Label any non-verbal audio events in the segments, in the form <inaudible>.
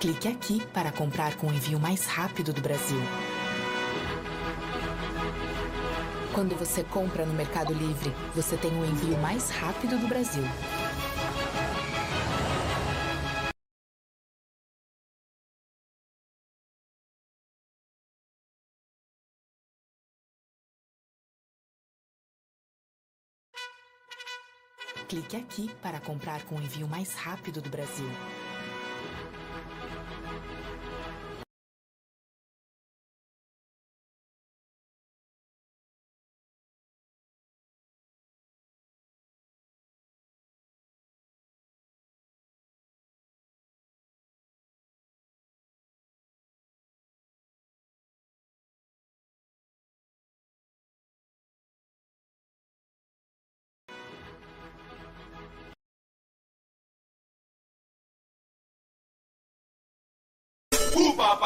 Clique aqui para comprar com o envio mais rápido do Brasil. Quando você compra no Mercado Livre, você tem o envio mais rápido do Brasil. Clique aqui para comprar com o envio mais rápido do Brasil.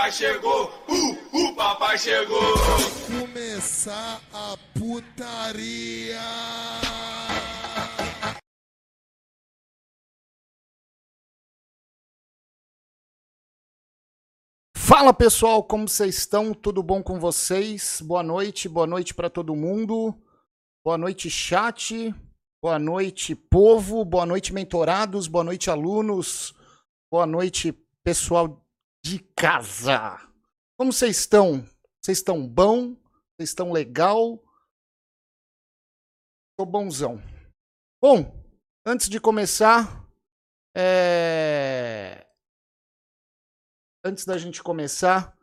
Papai chegou, uh, o papai chegou. Começar a putaria. Fala pessoal, como vocês estão? Tudo bom com vocês? Boa noite, boa noite para todo mundo. Boa noite, chat. Boa noite, povo. Boa noite, mentorados. Boa noite, alunos. Boa noite, pessoal de casa. Como vocês estão? Vocês estão bom? Vocês estão legal? Tô bonzão. Bom, antes de começar, é... antes da gente começar,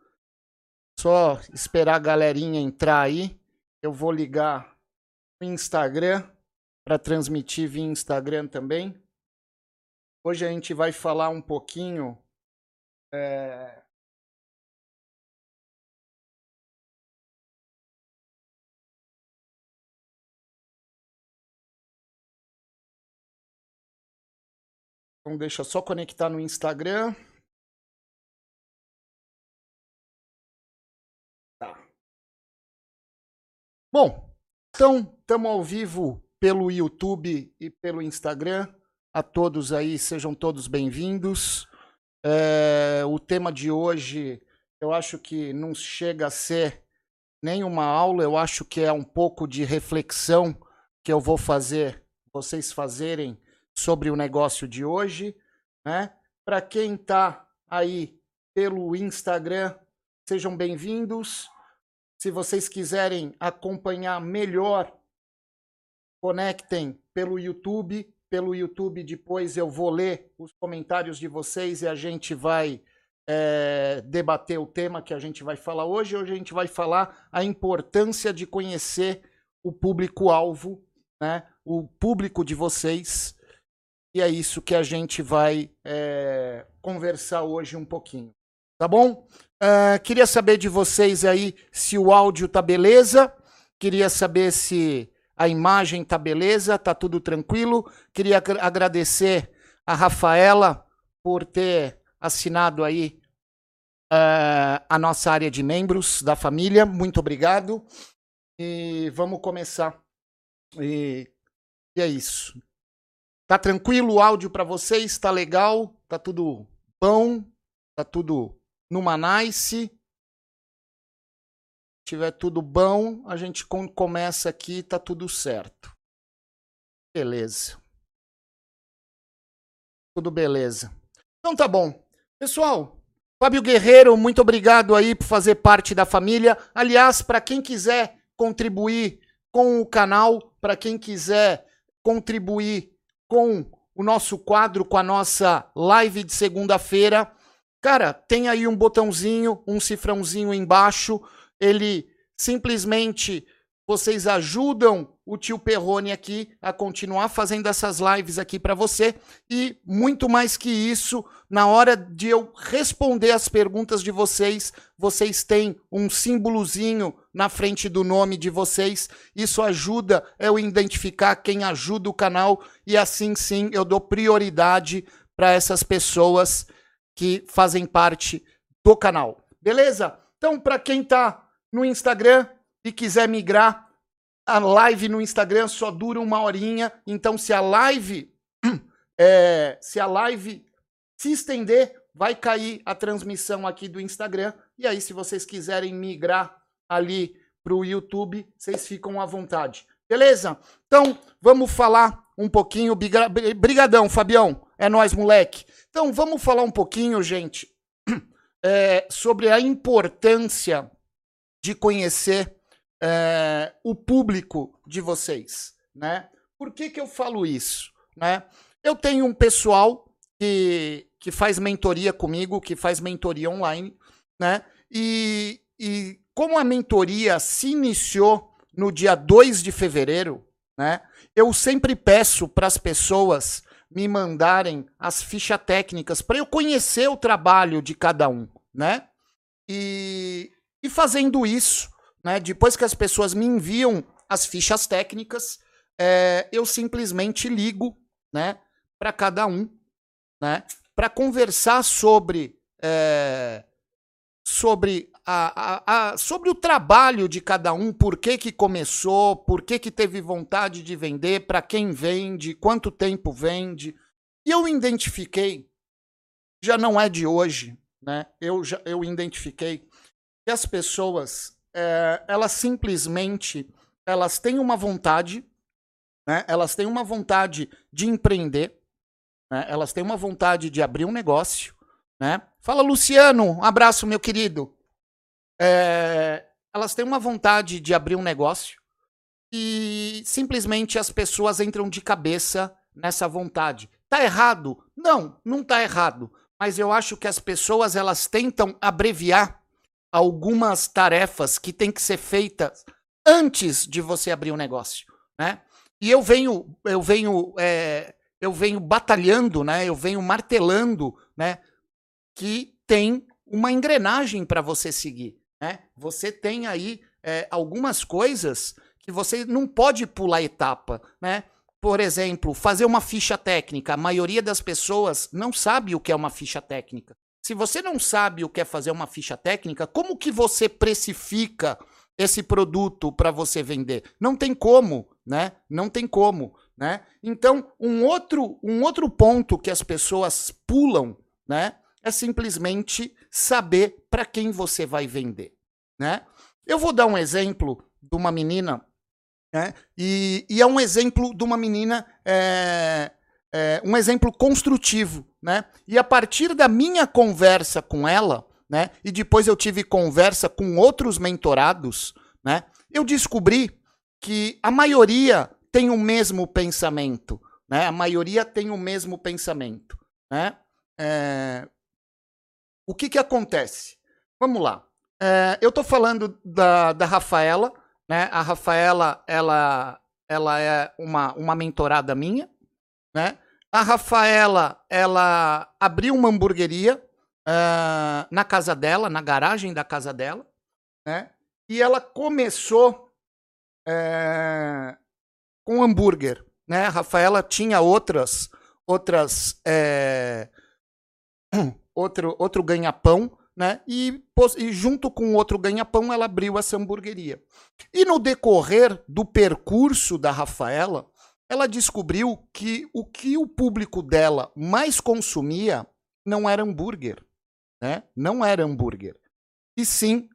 só esperar a galerinha entrar aí. Eu vou ligar o Instagram para transmitir via Instagram também. Hoje a gente vai falar um pouquinho é... Então deixa só conectar no Instagram. Tá. Bom, então estamos ao vivo pelo YouTube e pelo Instagram. A todos aí, sejam todos bem-vindos. É, o tema de hoje, eu acho que não chega a ser nenhuma aula, eu acho que é um pouco de reflexão que eu vou fazer, vocês fazerem sobre o negócio de hoje, né? Para quem está aí pelo Instagram, sejam bem-vindos. Se vocês quiserem acompanhar melhor, conectem pelo YouTube pelo YouTube. Depois eu vou ler os comentários de vocês e a gente vai é, debater o tema que a gente vai falar hoje. Hoje a gente vai falar a importância de conhecer o público-alvo, né? o público de vocês. E é isso que a gente vai é, conversar hoje um pouquinho. Tá bom? Uh, queria saber de vocês aí se o áudio tá beleza. Queria saber se a imagem tá beleza, tá tudo tranquilo. Queria agradecer a Rafaela por ter assinado aí uh, a nossa área de membros da família. Muito obrigado. E vamos começar. E, e é isso. Tá tranquilo o áudio para vocês? Tá legal? Tá tudo bom? Tá tudo numa nice? Tiver tudo bom, a gente começa aqui, tá tudo certo. Beleza. Tudo beleza. Então tá bom. Pessoal, Fábio Guerreiro, muito obrigado aí por fazer parte da família. Aliás, para quem quiser contribuir com o canal, para quem quiser contribuir com o nosso quadro, com a nossa live de segunda-feira, cara, tem aí um botãozinho, um cifrãozinho embaixo ele simplesmente vocês ajudam o tio Perrone aqui a continuar fazendo essas lives aqui para você e muito mais que isso, na hora de eu responder as perguntas de vocês, vocês têm um símbolozinho na frente do nome de vocês. Isso ajuda eu identificar quem ajuda o canal e assim sim eu dou prioridade para essas pessoas que fazem parte do canal. Beleza? Então, para quem está no Instagram e quiser migrar, a live no Instagram só dura uma horinha. Então, se a live <clears throat> é, se a live se estender, vai cair a transmissão aqui do Instagram. E aí, se vocês quiserem migrar ali para o YouTube, vocês ficam à vontade. Beleza? Então, vamos falar um pouquinho. Brigadão, Fabião. É nós, moleque. Então, vamos falar um pouquinho, gente, <clears throat> é, sobre a importância de conhecer é, o público de vocês, né? Por que, que eu falo isso? Né? Eu tenho um pessoal que, que faz mentoria comigo, que faz mentoria online, né? E, e como a mentoria se iniciou no dia 2 de fevereiro, né? Eu sempre peço para as pessoas me mandarem as fichas técnicas para eu conhecer o trabalho de cada um, né? E, e fazendo isso, né? Depois que as pessoas me enviam as fichas técnicas, é, eu simplesmente ligo, né? Para cada um, né? Para conversar sobre é, sobre a, a, a, sobre o trabalho de cada um, por que, que começou, por que, que teve vontade de vender, para quem vende, quanto tempo vende. E eu identifiquei, já não é de hoje, né? Eu, já, eu identifiquei as pessoas, é, elas simplesmente, elas têm uma vontade, né? Elas têm uma vontade de empreender, né? Elas têm uma vontade de abrir um negócio, né? Fala, Luciano, um abraço, meu querido. É, elas têm uma vontade de abrir um negócio e simplesmente as pessoas entram de cabeça nessa vontade. Tá errado? Não, não tá errado. Mas eu acho que as pessoas elas tentam abreviar algumas tarefas que têm que ser feitas antes de você abrir um negócio, né? E eu venho, eu venho, é, eu venho batalhando, né? Eu venho martelando, né? que tem uma engrenagem para você seguir. Né? Você tem aí é, algumas coisas que você não pode pular etapa. Né? Por exemplo, fazer uma ficha técnica. A maioria das pessoas não sabe o que é uma ficha técnica. Se você não sabe o que é fazer uma ficha técnica, como que você precifica esse produto para você vender? Não tem como, né? Não tem como, né? Então, um outro, um outro ponto que as pessoas pulam, né? é simplesmente saber para quem você vai vender, né? Eu vou dar um exemplo de uma menina, né? E, e é um exemplo de uma menina, é, é, um exemplo construtivo, né? E a partir da minha conversa com ela, né? E depois eu tive conversa com outros mentorados, né? Eu descobri que a maioria tem o mesmo pensamento, né? A maioria tem o mesmo pensamento, né? É, o que, que acontece? Vamos lá. É, eu estou falando da, da Rafaela, né? A Rafaela, ela, ela é uma, uma mentorada minha, né? A Rafaela, ela abriu uma hamburgueria uh, na casa dela, na garagem da casa dela, né? E ela começou é, com hambúrguer, né? A Rafaela tinha outras, outras é, <clears throat> outro, outro ganha-pão, né? E, e, junto com outro ganha-pão, ela abriu essa hamburgueria. E no decorrer do percurso da Rafaela, ela descobriu que o que o público dela mais consumia não era hambúrguer, né? Não era hambúrguer. E sim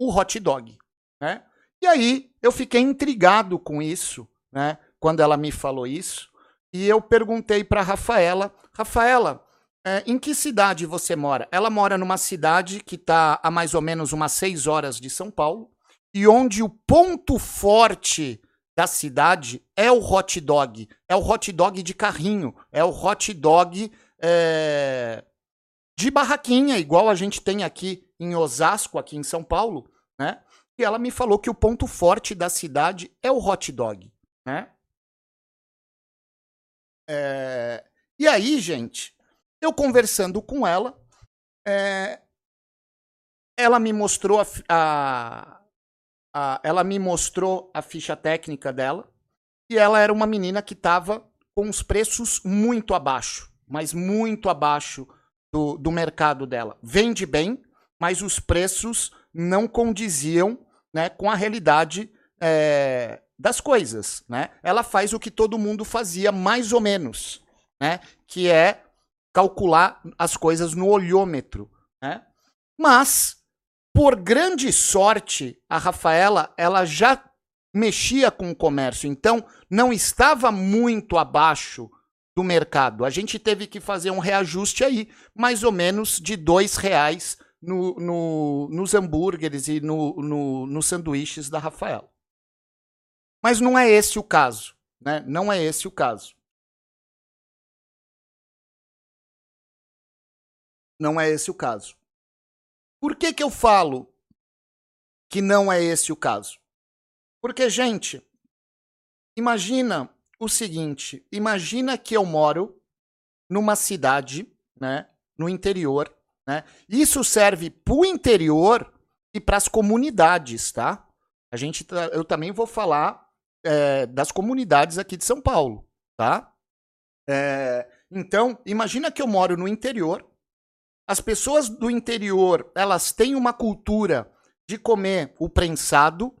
o hot dog, né? E aí eu fiquei intrigado com isso, né? Quando ela me falou isso, e eu perguntei para Rafaela, Rafaela, é, em que cidade você mora? Ela mora numa cidade que está a mais ou menos umas seis horas de São Paulo e onde o ponto forte da cidade é o hot dog. É o hot dog de carrinho. É o hot dog é, de barraquinha, igual a gente tem aqui em Osasco, aqui em São Paulo, né? E ela me falou que o ponto forte da cidade é o hot dog, né? É... E aí, gente, eu conversando com ela, é, ela me mostrou a, a, a, ela me mostrou a ficha técnica dela e ela era uma menina que estava com os preços muito abaixo, mas muito abaixo do, do mercado dela. Vende bem, mas os preços não condiziam né, com a realidade é, das coisas. Né? Ela faz o que todo mundo fazia, mais ou menos, né? que é calcular as coisas no olhômetro, né? Mas, por grande sorte, a Rafaela, ela já mexia com o comércio, então não estava muito abaixo do mercado. A gente teve que fazer um reajuste aí, mais ou menos de dois reais no, no, nos hambúrgueres e no, no, nos sanduíches da Rafaela. Mas não é esse o caso, né? Não é esse o caso. Não é esse o caso. Por que, que eu falo que não é esse o caso? Porque, gente, imagina o seguinte: imagina que eu moro numa cidade, né, no interior, né? Isso serve para o interior e para as comunidades, tá? A gente, tá, eu também vou falar é, das comunidades aqui de São Paulo, tá? É, então, imagina que eu moro no interior. As pessoas do interior, elas têm uma cultura de comer o prensado.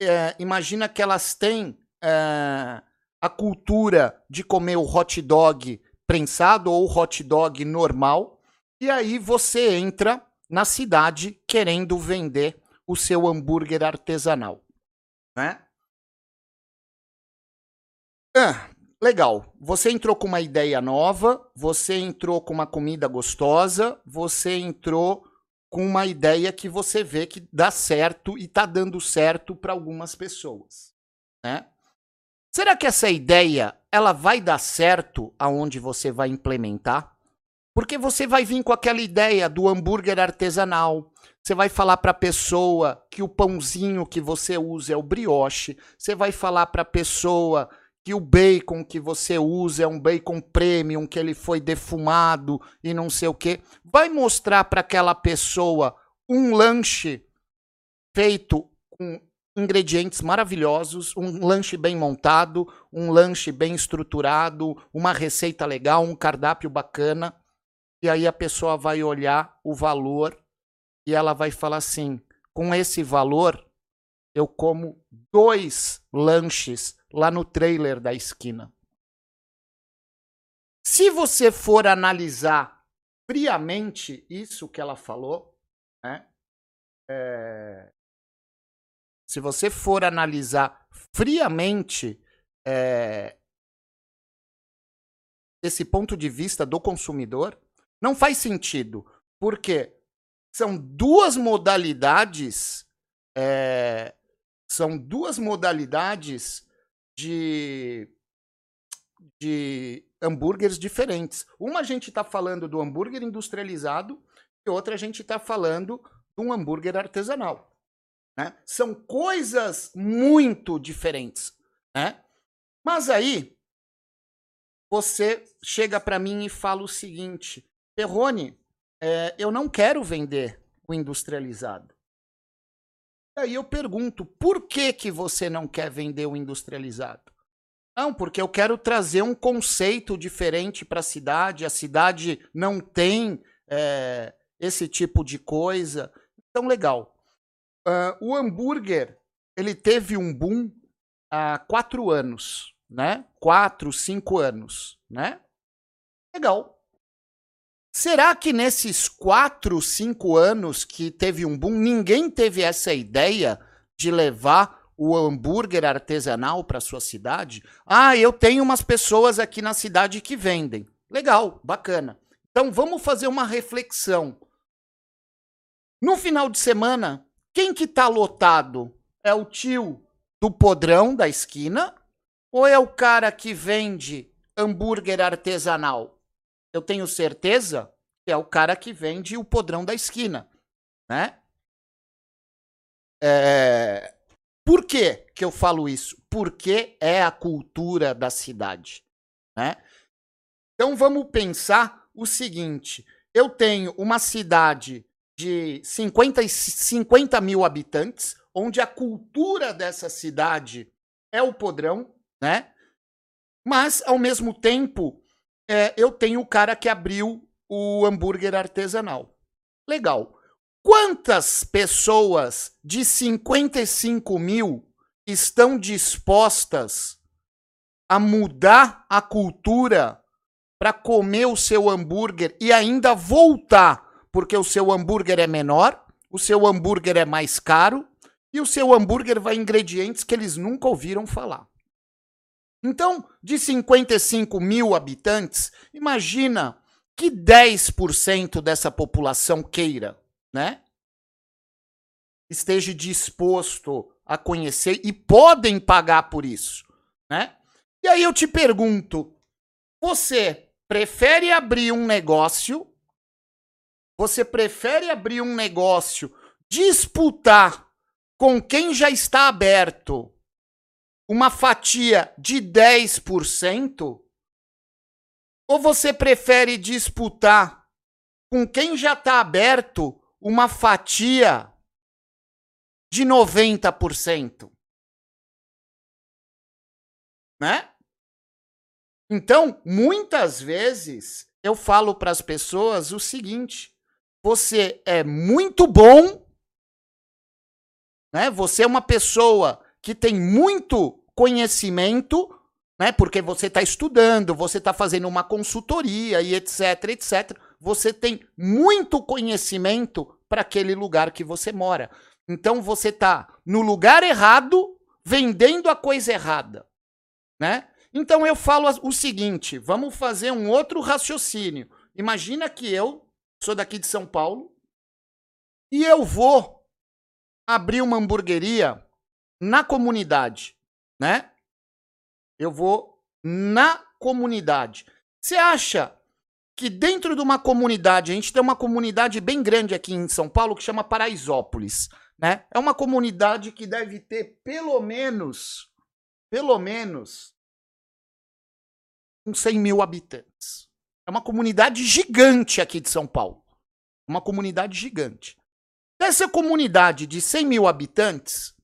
É, imagina que elas têm é, a cultura de comer o hot dog prensado ou hot dog normal. E aí você entra na cidade querendo vender o seu hambúrguer artesanal, né? Ah, legal. Você entrou com uma ideia nova, você entrou com uma comida gostosa, você entrou com uma ideia que você vê que dá certo e está dando certo para algumas pessoas, né? Será que essa ideia ela vai dar certo aonde você vai implementar? Porque você vai vir com aquela ideia do hambúrguer artesanal. Você vai falar para a pessoa que o pãozinho que você usa é o brioche. Você vai falar para a pessoa que o bacon que você usa é um bacon premium, que ele foi defumado e não sei o quê. Vai mostrar para aquela pessoa um lanche feito com ingredientes maravilhosos, um lanche bem montado, um lanche bem estruturado, uma receita legal, um cardápio bacana. E aí a pessoa vai olhar o valor e ela vai falar assim: com esse valor, eu como dois lanches lá no trailer da esquina. Se você for analisar friamente isso que ela falou, né? É, se você for analisar friamente é, esse ponto de vista do consumidor, não faz sentido, porque são duas modalidades, é, são duas modalidades de, de hambúrgueres diferentes. Uma a gente está falando do hambúrguer industrializado e outra a gente está falando de um hambúrguer artesanal. Né? São coisas muito diferentes. Né? Mas aí, você chega para mim e fala o seguinte: Perrone, é, eu não quero vender o industrializado. Aí eu pergunto, por que, que você não quer vender o industrializado? Não, porque eu quero trazer um conceito diferente para a cidade. A cidade não tem é, esse tipo de coisa. Então, legal. Uh, o hambúrguer, ele teve um boom há quatro anos, né? Quatro, cinco anos, né? Legal. Será que nesses quatro, cinco anos que teve um boom, ninguém teve essa ideia de levar o hambúrguer artesanal para sua cidade? Ah, eu tenho umas pessoas aqui na cidade que vendem. Legal, bacana. Então vamos fazer uma reflexão. No final de semana, quem que tá lotado? É o tio do podrão da esquina ou é o cara que vende hambúrguer artesanal? Eu tenho certeza que é o cara que vende o podrão da esquina, né? É... Por que, que eu falo isso? Porque é a cultura da cidade, né? Então vamos pensar o seguinte: eu tenho uma cidade de 50, 50 mil habitantes, onde a cultura dessa cidade é o podrão, né? Mas, ao mesmo tempo, é, eu tenho o cara que abriu o hambúrguer artesanal. Legal. Quantas pessoas de 55 mil estão dispostas a mudar a cultura para comer o seu hambúrguer e ainda voltar, porque o seu hambúrguer é menor, o seu hambúrguer é mais caro e o seu hambúrguer vai ingredientes que eles nunca ouviram falar. Então, de 55 mil habitantes, imagina que 10% dessa população queira, né? Esteja disposto a conhecer e podem pagar por isso, né? E aí eu te pergunto, você prefere abrir um negócio? Você prefere abrir um negócio, disputar com quem já está aberto uma fatia de 10%? Ou você prefere disputar com quem já está aberto uma fatia de 90%? Né? Então, muitas vezes eu falo para as pessoas o seguinte: você é muito bom, né? Você é uma pessoa que tem muito conhecimento, né? Porque você está estudando, você está fazendo uma consultoria e etc, etc. Você tem muito conhecimento para aquele lugar que você mora. Então você está no lugar errado, vendendo a coisa errada, né? Então eu falo o seguinte, vamos fazer um outro raciocínio. Imagina que eu sou daqui de São Paulo e eu vou abrir uma hamburgueria na comunidade, né? Eu vou na comunidade. Você acha que dentro de uma comunidade, a gente tem uma comunidade bem grande aqui em São Paulo que chama Paraisópolis, né? É uma comunidade que deve ter pelo menos, pelo menos, uns 100 mil habitantes. É uma comunidade gigante aqui de São Paulo. Uma comunidade gigante. Dessa comunidade de 100 mil habitantes,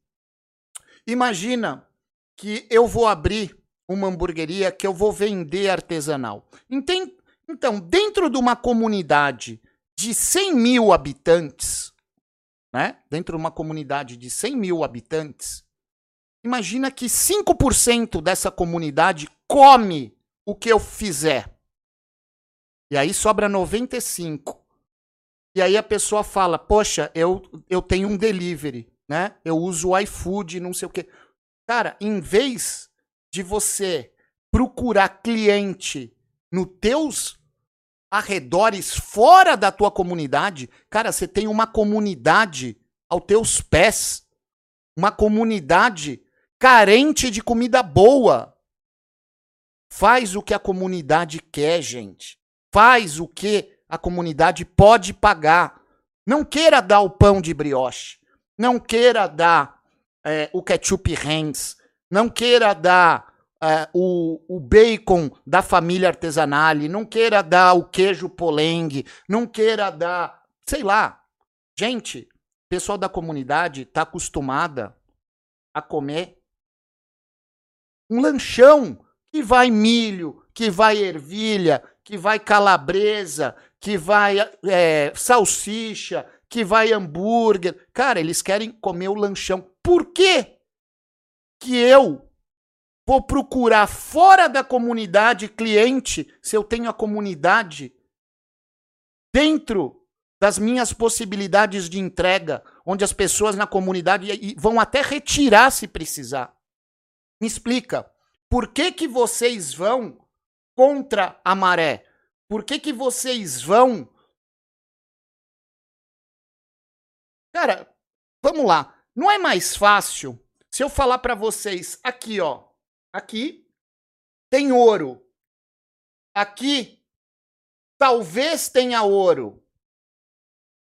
imagina que eu vou abrir uma hamburgueria que eu vou vender artesanal. Então, dentro de uma comunidade de 100 mil habitantes, né? Dentro de uma comunidade de 100 mil habitantes, imagina que 5% dessa comunidade come o que eu fizer. E aí sobra 95. E aí a pessoa fala: "Poxa, eu eu tenho um delivery, né? Eu uso o iFood, não sei o quê". Cara, em vez de você procurar cliente no teus arredores fora da tua comunidade, cara, você tem uma comunidade aos teus pés, uma comunidade carente de comida boa. Faz o que a comunidade quer, gente. Faz o que a comunidade pode pagar. Não queira dar o pão de brioche. Não queira dar é, o ketchup Heinz. Não queira dar é, o, o bacon da família artesanale. Não queira dar o queijo polengue. Não queira dar. Sei lá. Gente, o pessoal da comunidade está acostumada a comer um lanchão que vai milho, que vai ervilha, que vai calabresa, que vai é, salsicha, que vai hambúrguer. Cara, eles querem comer o lanchão. Por quê que eu vou procurar fora da comunidade cliente se eu tenho a comunidade dentro das minhas possibilidades de entrega, onde as pessoas na comunidade vão até retirar se precisar? Me explica. Por que, que vocês vão contra a maré? Por que, que vocês vão. Cara, vamos lá. Não é mais fácil se eu falar para vocês aqui, ó. Aqui tem ouro. Aqui talvez tenha ouro.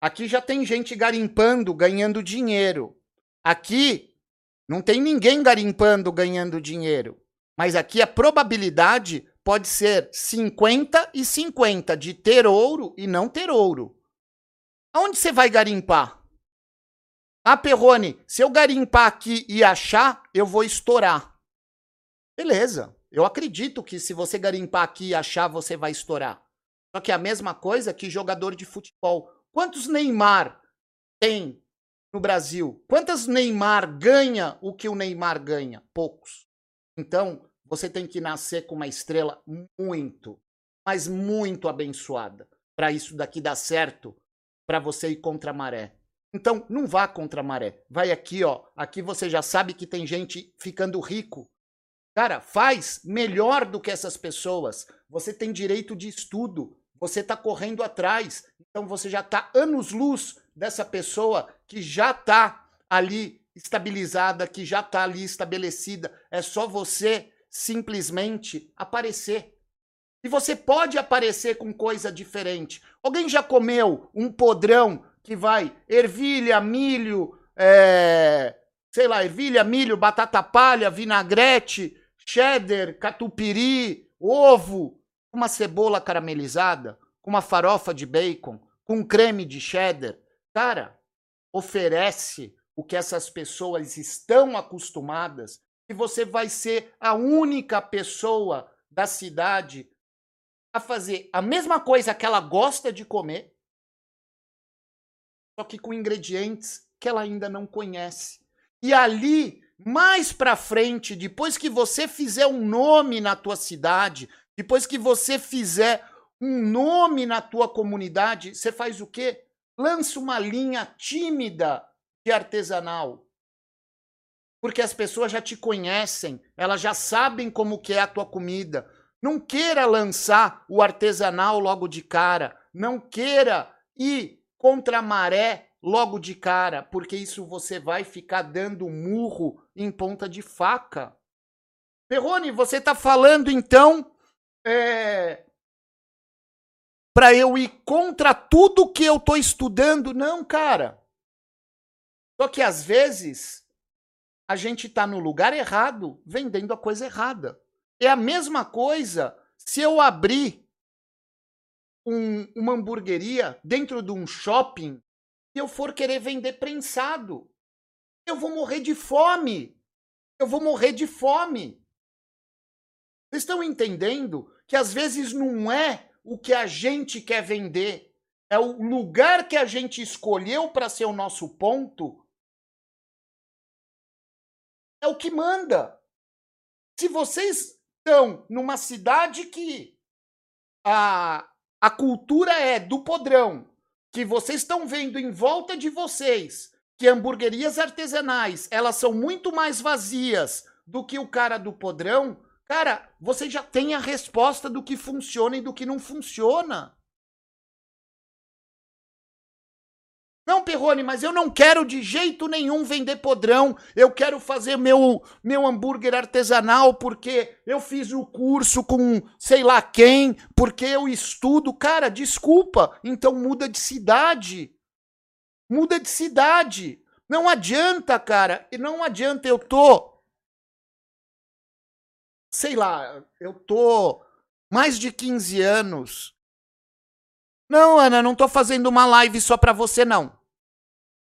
Aqui já tem gente garimpando, ganhando dinheiro. Aqui não tem ninguém garimpando, ganhando dinheiro. Mas aqui a probabilidade pode ser 50 e 50 de ter ouro e não ter ouro. Aonde você vai garimpar? Ah, Perrone, se eu garimpar aqui e achar, eu vou estourar. Beleza. Eu acredito que se você garimpar aqui e achar, você vai estourar. Só que é a mesma coisa que jogador de futebol. Quantos Neymar tem no Brasil? Quantas Neymar ganha o que o Neymar ganha? Poucos. Então, você tem que nascer com uma estrela muito, mas muito abençoada para isso daqui dar certo, para você ir contra a maré. Então, não vá contra a maré. Vai aqui, ó. Aqui você já sabe que tem gente ficando rico. Cara, faz melhor do que essas pessoas. Você tem direito de estudo. Você está correndo atrás. Então você já está anos-luz dessa pessoa que já está ali estabilizada, que já está ali estabelecida. É só você simplesmente aparecer. E você pode aparecer com coisa diferente. Alguém já comeu um podrão que vai ervilha, milho, é, sei lá, ervilha, milho, batata palha, vinagrete, cheddar, catupiry, ovo, uma cebola caramelizada, com uma farofa de bacon, com creme de cheddar. Cara, oferece o que essas pessoas estão acostumadas e você vai ser a única pessoa da cidade a fazer a mesma coisa que ela gosta de comer, só que com ingredientes que ela ainda não conhece. E ali, mais para frente, depois que você fizer um nome na tua cidade, depois que você fizer um nome na tua comunidade, você faz o quê? Lança uma linha tímida de artesanal. Porque as pessoas já te conhecem, elas já sabem como que é a tua comida. Não queira lançar o artesanal logo de cara. Não queira ir contra a maré logo de cara, porque isso você vai ficar dando murro em ponta de faca. Perrone, você está falando então é, para eu ir contra tudo que eu estou estudando? Não, cara. Só que às vezes a gente está no lugar errado, vendendo a coisa errada. É a mesma coisa se eu abrir um, uma hamburgueria dentro de um shopping e eu for querer vender prensado. Eu vou morrer de fome. Eu vou morrer de fome. Vocês estão entendendo que às vezes não é o que a gente quer vender, é o lugar que a gente escolheu para ser o nosso ponto. É o que manda. Se vocês estão numa cidade que a, a cultura é do podrão, que vocês estão vendo em volta de vocês, que hamburguerias artesanais, elas são muito mais vazias do que o cara do podrão, cara, você já tem a resposta do que funciona e do que não funciona. Não, Perrone, mas eu não quero de jeito nenhum vender podrão. Eu quero fazer meu, meu hambúrguer artesanal porque eu fiz o curso com sei lá quem, porque eu estudo. Cara, desculpa. Então muda de cidade. Muda de cidade. Não adianta, cara. E não adianta. Eu tô. Sei lá, eu tô mais de 15 anos. Não, Ana, não tô fazendo uma live só pra você, não.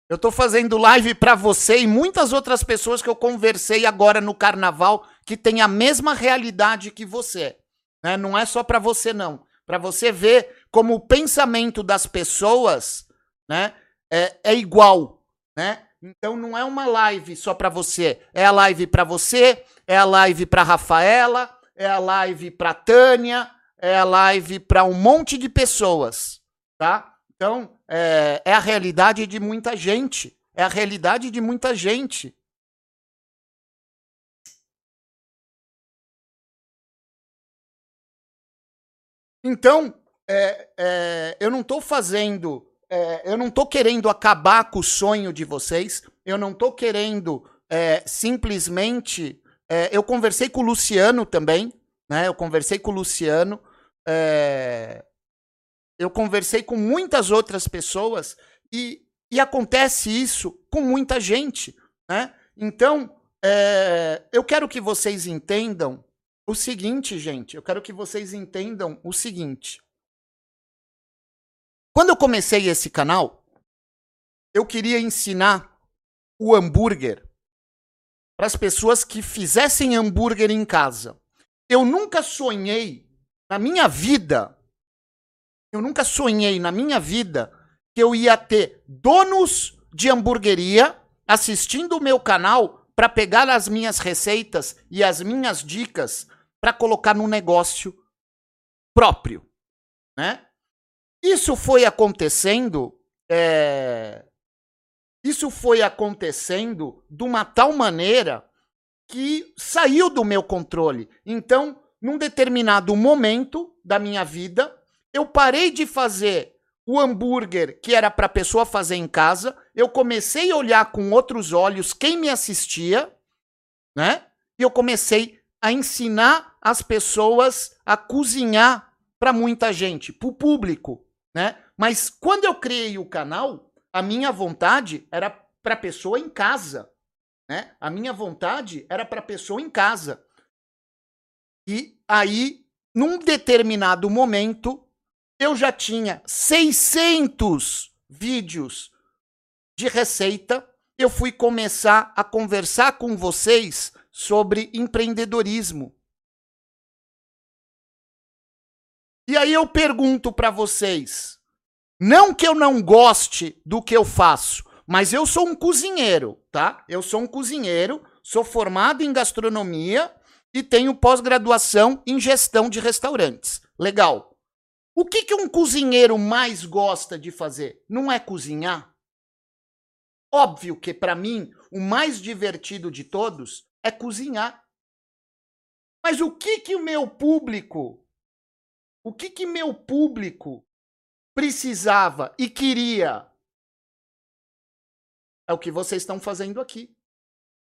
Eu tô fazendo live para você e muitas outras pessoas que eu conversei agora no carnaval que tem a mesma realidade que você. Né? Não é só para você, não. Para você ver como o pensamento das pessoas né, é, é igual. Né? Então não é uma live só para você. É a live para você, é a live para Rafaela, é a live para Tânia, é a live para um monte de pessoas. Tá? Então, é, é a realidade de muita gente. É a realidade de muita gente. Então, é, é, eu não estou fazendo, é, eu não estou querendo acabar com o sonho de vocês, eu não estou querendo é, simplesmente. É, eu conversei com o Luciano também, né? Eu conversei com o Luciano. É, eu conversei com muitas outras pessoas e, e acontece isso com muita gente, né? Então, é, eu quero que vocês entendam o seguinte, gente. Eu quero que vocês entendam o seguinte. Quando eu comecei esse canal, eu queria ensinar o hambúrguer para as pessoas que fizessem hambúrguer em casa. Eu nunca sonhei na minha vida eu nunca sonhei na minha vida que eu ia ter donos de hamburgueria assistindo o meu canal para pegar as minhas receitas e as minhas dicas para colocar no negócio próprio. né? Isso foi acontecendo, é, isso foi acontecendo de uma tal maneira que saiu do meu controle. Então, num determinado momento da minha vida, eu parei de fazer o hambúrguer que era para a pessoa fazer em casa, eu comecei a olhar com outros olhos quem me assistia, né? E eu comecei a ensinar as pessoas a cozinhar para muita gente, para o público, né? Mas quando eu criei o canal, a minha vontade era para a pessoa em casa, né? A minha vontade era para a pessoa em casa. E aí, num determinado momento, eu já tinha 600 vídeos de receita. Eu fui começar a conversar com vocês sobre empreendedorismo. E aí eu pergunto para vocês, não que eu não goste do que eu faço, mas eu sou um cozinheiro, tá? Eu sou um cozinheiro, sou formado em gastronomia e tenho pós-graduação em gestão de restaurantes. Legal. O que, que um cozinheiro mais gosta de fazer? Não é cozinhar? Óbvio que para mim o mais divertido de todos é cozinhar. Mas o que que o meu público, o que que meu público precisava e queria é o que vocês estão fazendo aqui.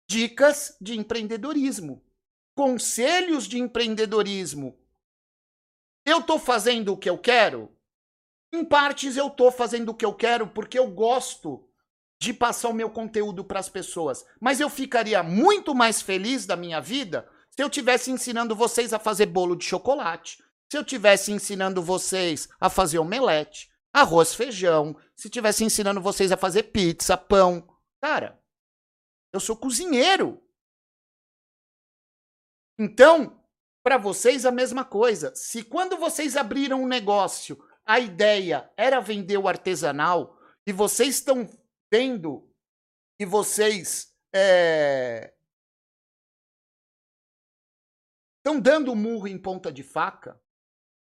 Dicas de empreendedorismo. Conselhos de empreendedorismo. Eu estou fazendo o que eu quero? Em partes eu estou fazendo o que eu quero porque eu gosto de passar o meu conteúdo para as pessoas. Mas eu ficaria muito mais feliz da minha vida se eu tivesse ensinando vocês a fazer bolo de chocolate, se eu tivesse ensinando vocês a fazer omelete, arroz, feijão, se tivesse ensinando vocês a fazer pizza, pão, Cara, eu sou cozinheiro. Então, para vocês a mesma coisa. Se quando vocês abriram um negócio, a ideia era vender o artesanal e vocês estão vendo e vocês estão é, dando murro em ponta de faca,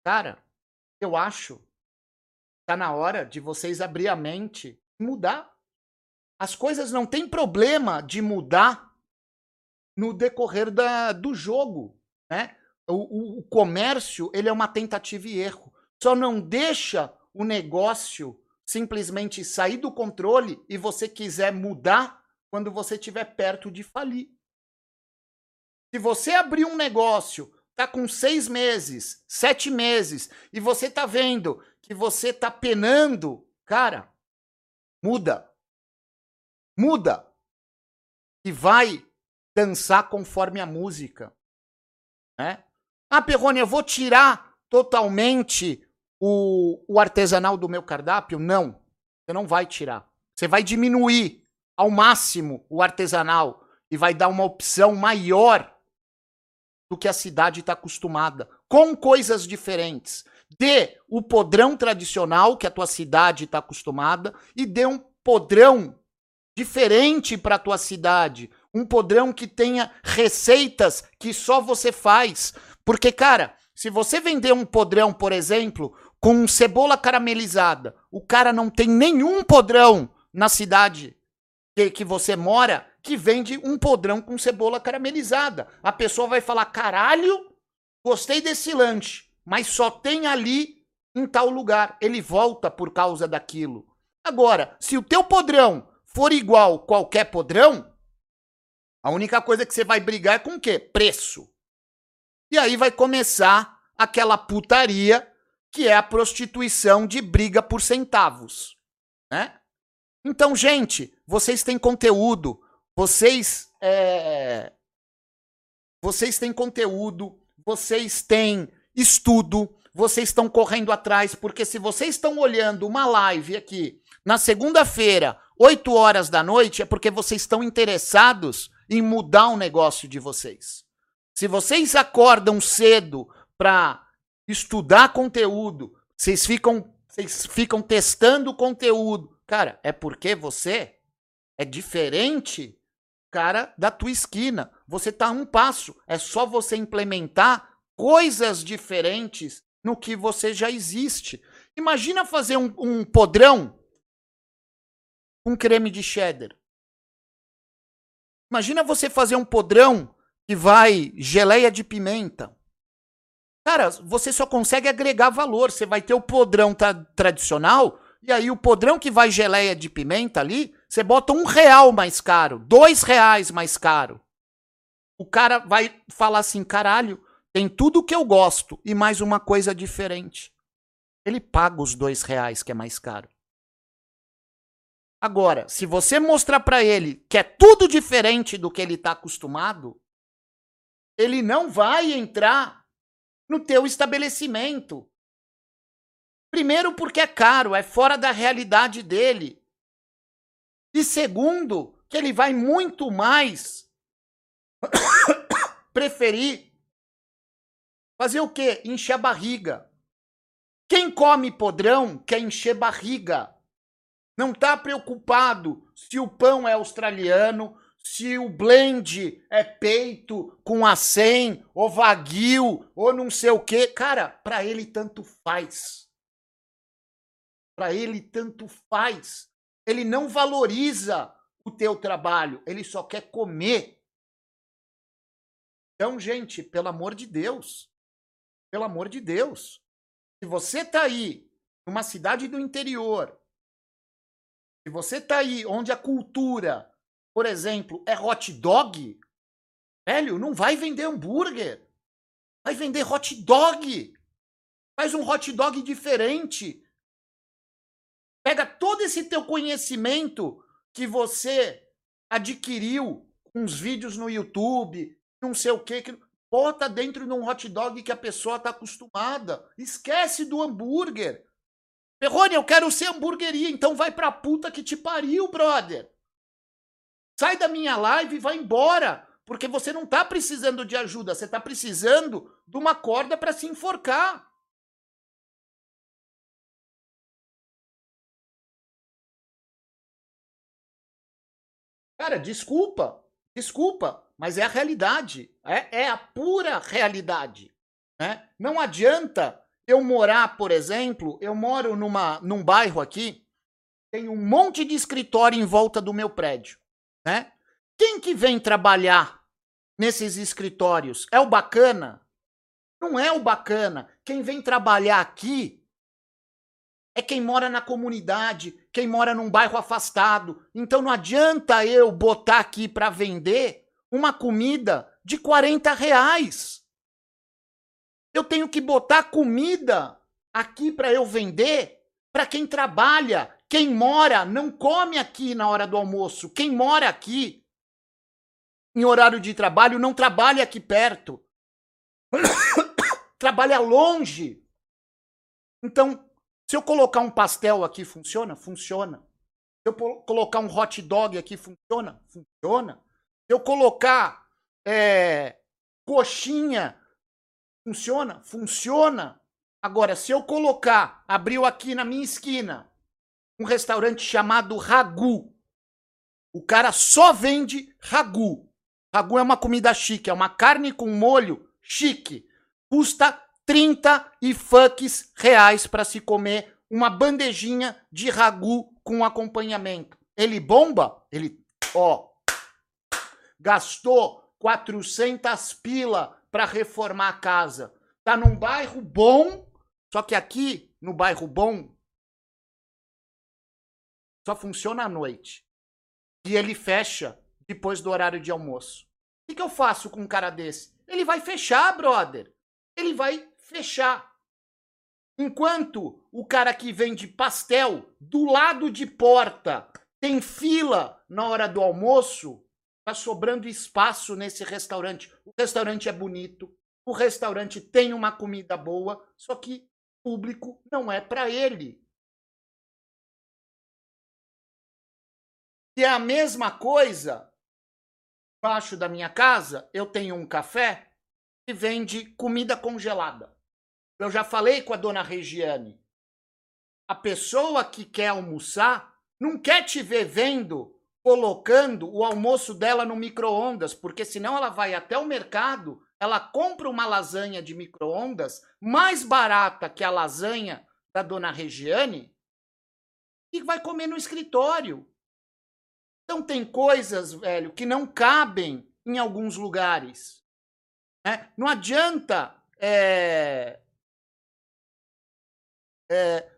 cara, eu acho tá na hora de vocês abrir a mente e mudar. As coisas não tem problema de mudar no decorrer da, do jogo, né? O, o, comércio ele é uma tentativa e erro. Só não deixa o negócio simplesmente sair do controle e você quiser mudar quando você estiver perto de falir. Se você abrir um negócio, tá com seis meses, sete meses, e você tá vendo que você tá penando, cara, muda muda e vai dançar conforme a música. Né? Ah, Perrone, eu vou tirar totalmente o, o artesanal do meu cardápio? Não, você não vai tirar. Você vai diminuir ao máximo o artesanal e vai dar uma opção maior do que a cidade está acostumada, com coisas diferentes. Dê o podrão tradicional que a tua cidade está acostumada e dê um podrão diferente para tua cidade, um podrão que tenha receitas que só você faz. Porque, cara, se você vender um podrão, por exemplo, com cebola caramelizada, o cara não tem nenhum podrão na cidade que, que você mora que vende um podrão com cebola caramelizada. A pessoa vai falar: caralho, gostei desse lanche, mas só tem ali em tal lugar. Ele volta por causa daquilo. Agora, se o teu podrão for igual qualquer podrão, a única coisa que você vai brigar é com o quê? Preço. E aí vai começar aquela putaria que é a prostituição de briga por centavos, né? Então, gente, vocês têm conteúdo, vocês é... vocês têm conteúdo, vocês têm estudo, vocês estão correndo atrás, porque se vocês estão olhando uma live aqui na segunda-feira 8 horas da noite é porque vocês estão interessados em mudar o negócio de vocês. Se vocês acordam cedo para estudar conteúdo, vocês ficam, vocês ficam testando conteúdo, cara, é porque você é diferente, cara, da tua esquina. Você tá um passo. É só você implementar coisas diferentes no que você já existe. Imagina fazer um, um podrão com creme de cheddar. Imagina você fazer um podrão que vai geleia de pimenta. Cara, você só consegue agregar valor. Você vai ter o podrão tra tradicional, e aí o podrão que vai geleia de pimenta ali, você bota um real mais caro, dois reais mais caro. O cara vai falar assim: caralho, tem tudo que eu gosto e mais uma coisa diferente. Ele paga os dois reais que é mais caro. Agora, se você mostrar para ele que é tudo diferente do que ele está acostumado, ele não vai entrar no teu estabelecimento. Primeiro porque é caro, é fora da realidade dele. E segundo, que ele vai muito mais <coughs> preferir fazer o quê? Encher a barriga. Quem come podrão quer encher barriga. Não está preocupado se o pão é australiano, se o blend é peito com acém, ou vaguio, ou não sei o quê. Cara, para ele tanto faz. Para ele tanto faz. Ele não valoriza o teu trabalho, ele só quer comer. Então, gente, pelo amor de Deus, pelo amor de Deus, se você tá aí numa cidade do interior, se você tá aí onde a cultura por exemplo, é hot dog, velho, não vai vender hambúrguer. Vai vender hot dog. Faz um hot dog diferente. Pega todo esse teu conhecimento que você adquiriu com os vídeos no YouTube, não sei o que, que bota dentro de um hot dog que a pessoa está acostumada. Esquece do hambúrguer. Perrone, eu quero ser hamburgueria, então vai pra puta que te pariu, brother. Sai da minha live e vai embora. Porque você não está precisando de ajuda, você está precisando de uma corda para se enforcar. Cara, desculpa, desculpa, mas é a realidade. É, é a pura realidade. Né? Não adianta eu morar, por exemplo, eu moro numa, num bairro aqui, tem um monte de escritório em volta do meu prédio né? Quem que vem trabalhar nesses escritórios? É o bacana? Não é o bacana. Quem vem trabalhar aqui é quem mora na comunidade, quem mora num bairro afastado. Então não adianta eu botar aqui para vender uma comida de 40 reais. Eu tenho que botar comida aqui para eu vender para quem trabalha, quem mora não come aqui na hora do almoço. Quem mora aqui em horário de trabalho não trabalha aqui perto. <coughs> trabalha longe. Então, se eu colocar um pastel aqui, funciona? Funciona. Se eu colocar um hot dog aqui, funciona? Funciona. Se eu colocar é, coxinha, funciona? Funciona. Agora, se eu colocar, abriu aqui na minha esquina, um restaurante chamado Ragu. O cara só vende ragu. Ragu é uma comida chique, é uma carne com molho chique. Custa 30 e fucks reais para se comer uma bandejinha de ragu com acompanhamento. Ele bomba? Ele, ó, gastou 400 pila para reformar a casa. Tá num bairro bom, só que aqui no bairro bom só funciona à noite. E ele fecha depois do horário de almoço. O que, eu faço com um cara desse? Ele vai fechar, brother. Ele vai fechar. Enquanto o cara que vende pastel do lado de porta tem fila na hora do almoço, tá sobrando espaço nesse restaurante. O restaurante é bonito, o restaurante tem uma comida boa, só que público não é para ele. E é a mesma coisa, embaixo da minha casa, eu tenho um café que vende comida congelada. Eu já falei com a dona Regiane. A pessoa que quer almoçar não quer te ver vendo, colocando o almoço dela no micro-ondas, porque senão ela vai até o mercado, ela compra uma lasanha de micro-ondas mais barata que a lasanha da dona Regiane e vai comer no escritório. Então tem coisas, velho, que não cabem em alguns lugares. Né? Não adianta é, é,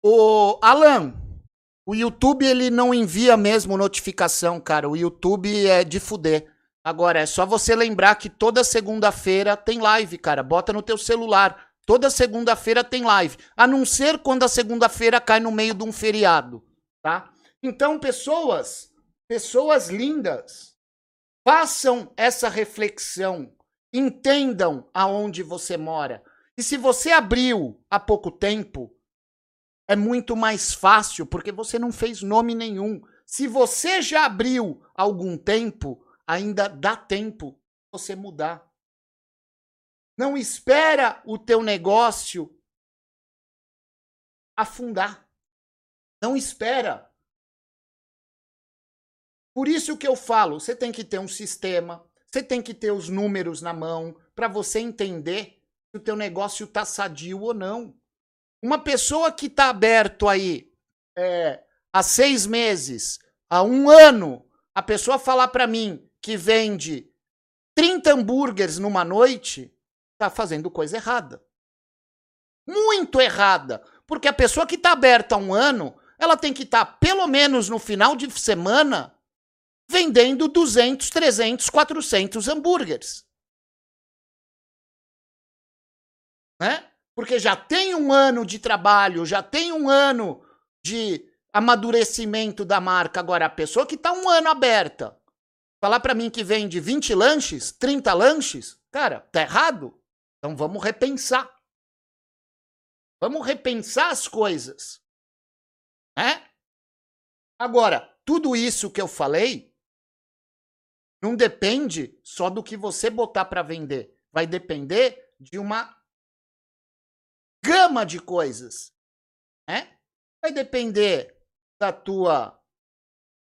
o Alan, o YouTube ele não envia mesmo notificação, cara. O YouTube é de fuder. Agora é só você lembrar que toda segunda-feira tem live, cara. Bota no teu celular. Toda segunda-feira tem live, a não ser quando a segunda-feira cai no meio de um feriado, tá? Então, pessoas, pessoas lindas, façam essa reflexão, entendam aonde você mora. E se você abriu há pouco tempo, é muito mais fácil, porque você não fez nome nenhum. Se você já abriu há algum tempo, ainda dá tempo você mudar. Não espera o teu negócio afundar. Não espera. Por isso que eu falo, você tem que ter um sistema, você tem que ter os números na mão para você entender se o teu negócio está sadio ou não. Uma pessoa que está aberto aí é, há seis meses, há um ano, a pessoa falar para mim que vende 30 hambúrgueres numa noite, está fazendo coisa errada. Muito errada. Porque a pessoa que está aberta há um ano, ela tem que estar, tá, pelo menos no final de semana, vendendo 200, 300, 400 hambúrgueres. Né? Porque já tem um ano de trabalho, já tem um ano de amadurecimento da marca. Agora, a pessoa que está um ano aberta, falar para mim que vende 20 lanches, 30 lanches, cara, tá errado. Então vamos repensar. Vamos repensar as coisas. Né? Agora, tudo isso que eu falei não depende só do que você botar para vender. Vai depender de uma gama de coisas. Né? Vai depender da tua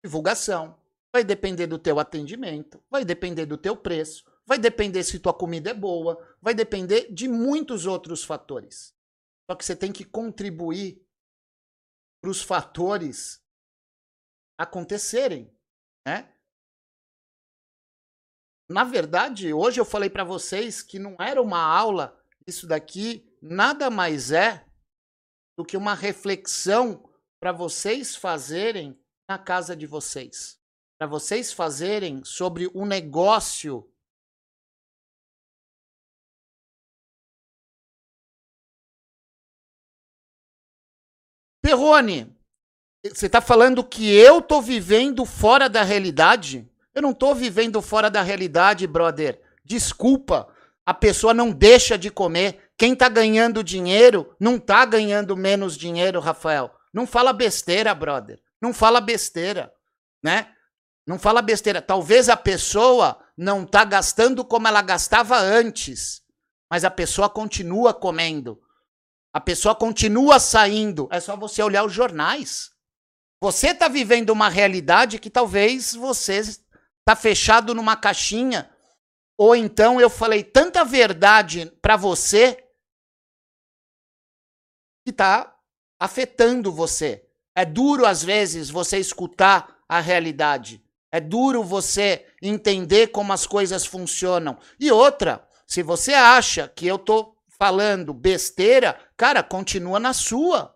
divulgação, vai depender do teu atendimento, vai depender do teu preço, vai depender se tua comida é boa, vai depender de muitos outros fatores. Só que você tem que contribuir para os fatores acontecerem, né? Na verdade, hoje eu falei para vocês que não era uma aula, isso daqui nada mais é do que uma reflexão para vocês fazerem na casa de vocês, para vocês fazerem sobre o negócio Perrone, você está falando que eu tô vivendo fora da realidade? Eu não tô vivendo fora da realidade, brother. Desculpa, a pessoa não deixa de comer. Quem tá ganhando dinheiro não tá ganhando menos dinheiro, Rafael. Não fala besteira, brother. Não fala besteira, né? Não fala besteira. Talvez a pessoa não tá gastando como ela gastava antes, mas a pessoa continua comendo. A pessoa continua saindo. É só você olhar os jornais. Você está vivendo uma realidade que talvez você está fechado numa caixinha. Ou então eu falei tanta verdade para você que está afetando você. É duro às vezes você escutar a realidade. É duro você entender como as coisas funcionam. E outra, se você acha que eu tô falando besteira, cara, continua na sua.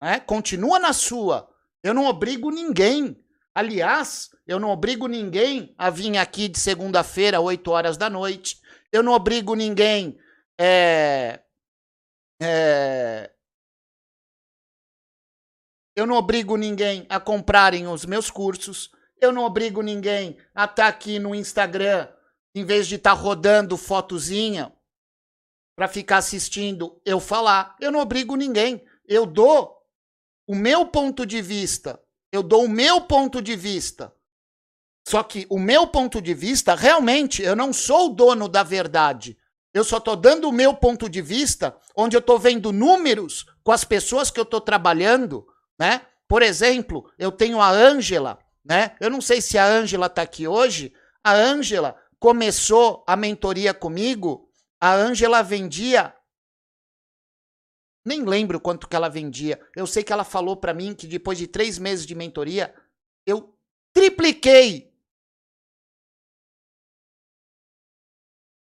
Né? Continua na sua. Eu não obrigo ninguém. Aliás, eu não obrigo ninguém a vir aqui de segunda-feira, 8 horas da noite. Eu não obrigo ninguém. É, é, eu não obrigo ninguém a comprarem os meus cursos. Eu não obrigo ninguém a estar tá aqui no Instagram, em vez de estar tá rodando fotozinha para ficar assistindo eu falar. Eu não obrigo ninguém. Eu dou o meu ponto de vista. Eu dou o meu ponto de vista. Só que o meu ponto de vista, realmente, eu não sou o dono da verdade. Eu só estou dando o meu ponto de vista, onde eu estou vendo números com as pessoas que eu estou trabalhando, né? Por exemplo, eu tenho a Ângela, né? Eu não sei se a Ângela está aqui hoje. A Ângela começou a mentoria comigo, a Ângela vendia. Nem lembro quanto que ela vendia. Eu sei que ela falou para mim que depois de três meses de mentoria, eu tripliquei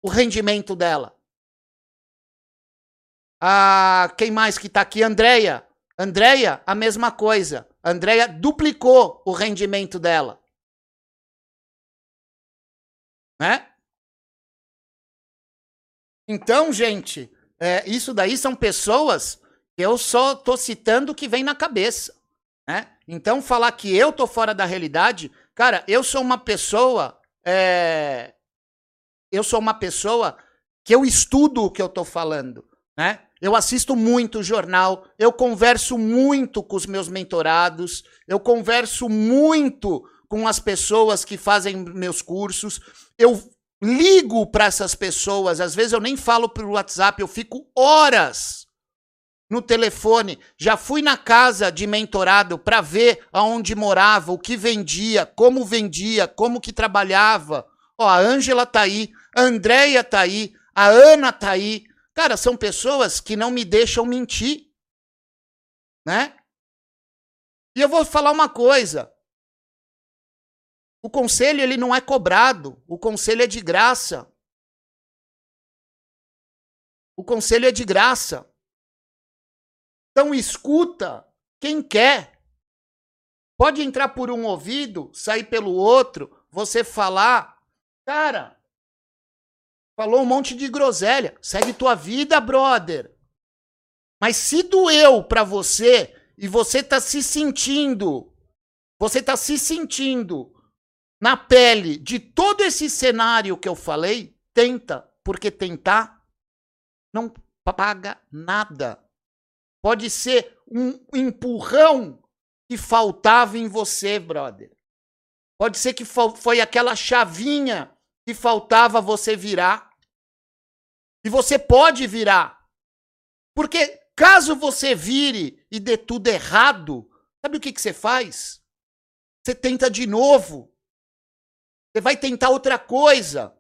o rendimento dela. Ah, quem mais que tá aqui? Andréia. Andréia, a mesma coisa. Andréia duplicou o rendimento dela. Né? Então, gente, é, isso daí são pessoas que eu só tô citando o que vem na cabeça. Né? Então, falar que eu tô fora da realidade, cara, eu sou uma pessoa. É, eu sou uma pessoa que eu estudo o que eu tô falando, né? Eu assisto muito jornal, eu converso muito com os meus mentorados, eu converso muito com as pessoas que fazem meus cursos, eu ligo para essas pessoas, às vezes eu nem falo pelo WhatsApp, eu fico horas no telefone. Já fui na casa de mentorado para ver aonde morava, o que vendia, como vendia, como que trabalhava. Ó, a Ângela tá aí, a Andréia tá aí, a Ana tá aí, Cara, são pessoas que não me deixam mentir. Né? E eu vou falar uma coisa. O conselho ele não é cobrado, o conselho é de graça. O conselho é de graça. Então escuta quem quer. Pode entrar por um ouvido, sair pelo outro, você falar, cara, Falou um monte de groselha. Segue tua vida, brother. Mas se doeu pra você e você tá se sentindo, você tá se sentindo na pele de todo esse cenário que eu falei, tenta, porque tentar não paga nada. Pode ser um empurrão que faltava em você, brother. Pode ser que foi aquela chavinha que faltava você virar. E você pode virar. Porque caso você vire e dê tudo errado, sabe o que, que você faz? Você tenta de novo. Você vai tentar outra coisa.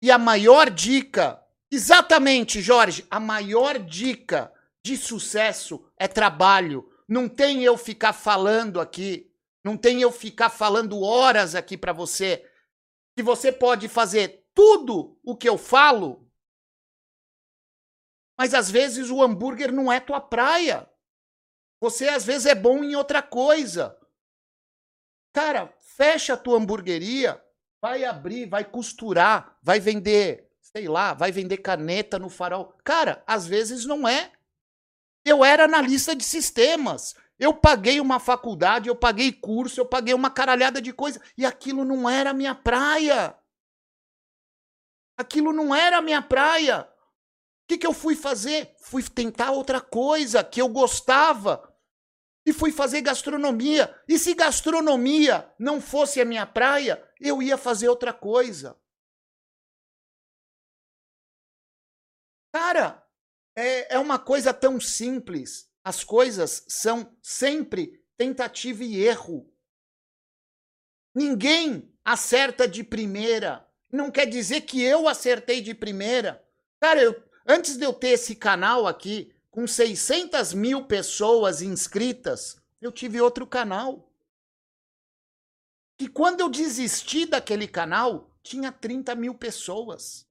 E a maior dica, exatamente, Jorge, a maior dica de sucesso é trabalho. Não tem eu ficar falando aqui, não tem eu ficar falando horas aqui para você que você pode fazer tudo o que eu falo, mas às vezes o hambúrguer não é tua praia. Você às vezes é bom em outra coisa. Cara, fecha a tua hamburgueria, vai abrir, vai costurar, vai vender, sei lá, vai vender caneta no farol. Cara, às vezes não é. Eu era analista de sistemas. Eu paguei uma faculdade, eu paguei curso, eu paguei uma caralhada de coisa e aquilo não era minha praia. Aquilo não era minha praia. O que, que eu fui fazer? Fui tentar outra coisa que eu gostava. E fui fazer gastronomia. E se gastronomia não fosse a minha praia, eu ia fazer outra coisa. Cara, é, é uma coisa tão simples. As coisas são sempre tentativa e erro. Ninguém acerta de primeira. Não quer dizer que eu acertei de primeira. Cara, eu, antes de eu ter esse canal aqui, com 600 mil pessoas inscritas, eu tive outro canal. E quando eu desisti daquele canal, tinha 30 mil pessoas.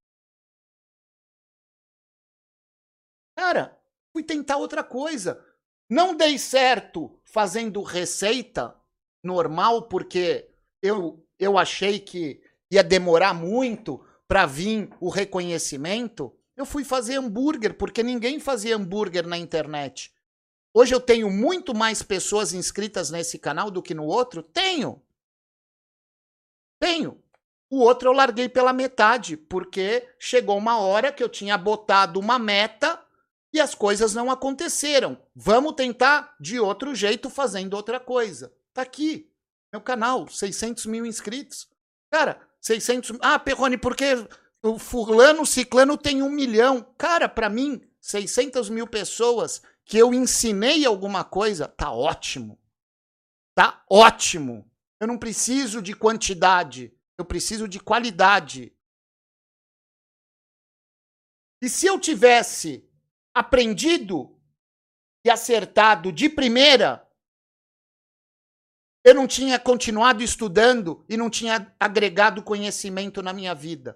Cara, fui tentar outra coisa. Não dei certo fazendo receita normal, porque eu, eu achei que ia demorar muito para vir o reconhecimento. Eu fui fazer hambúrguer, porque ninguém fazia hambúrguer na internet. Hoje eu tenho muito mais pessoas inscritas nesse canal do que no outro? Tenho. Tenho. O outro eu larguei pela metade, porque chegou uma hora que eu tinha botado uma meta e as coisas não aconteceram. Vamos tentar de outro jeito, fazendo outra coisa. Tá aqui, meu canal, 600 mil inscritos. Cara, 600... Ah, Perrone, porque o fulano, ciclano tem um milhão. Cara, para mim, 600 mil pessoas que eu ensinei alguma coisa, tá ótimo. Tá ótimo. Eu não preciso de quantidade, eu preciso de qualidade. E se eu tivesse aprendido e acertado de primeira, eu não tinha continuado estudando e não tinha agregado conhecimento na minha vida.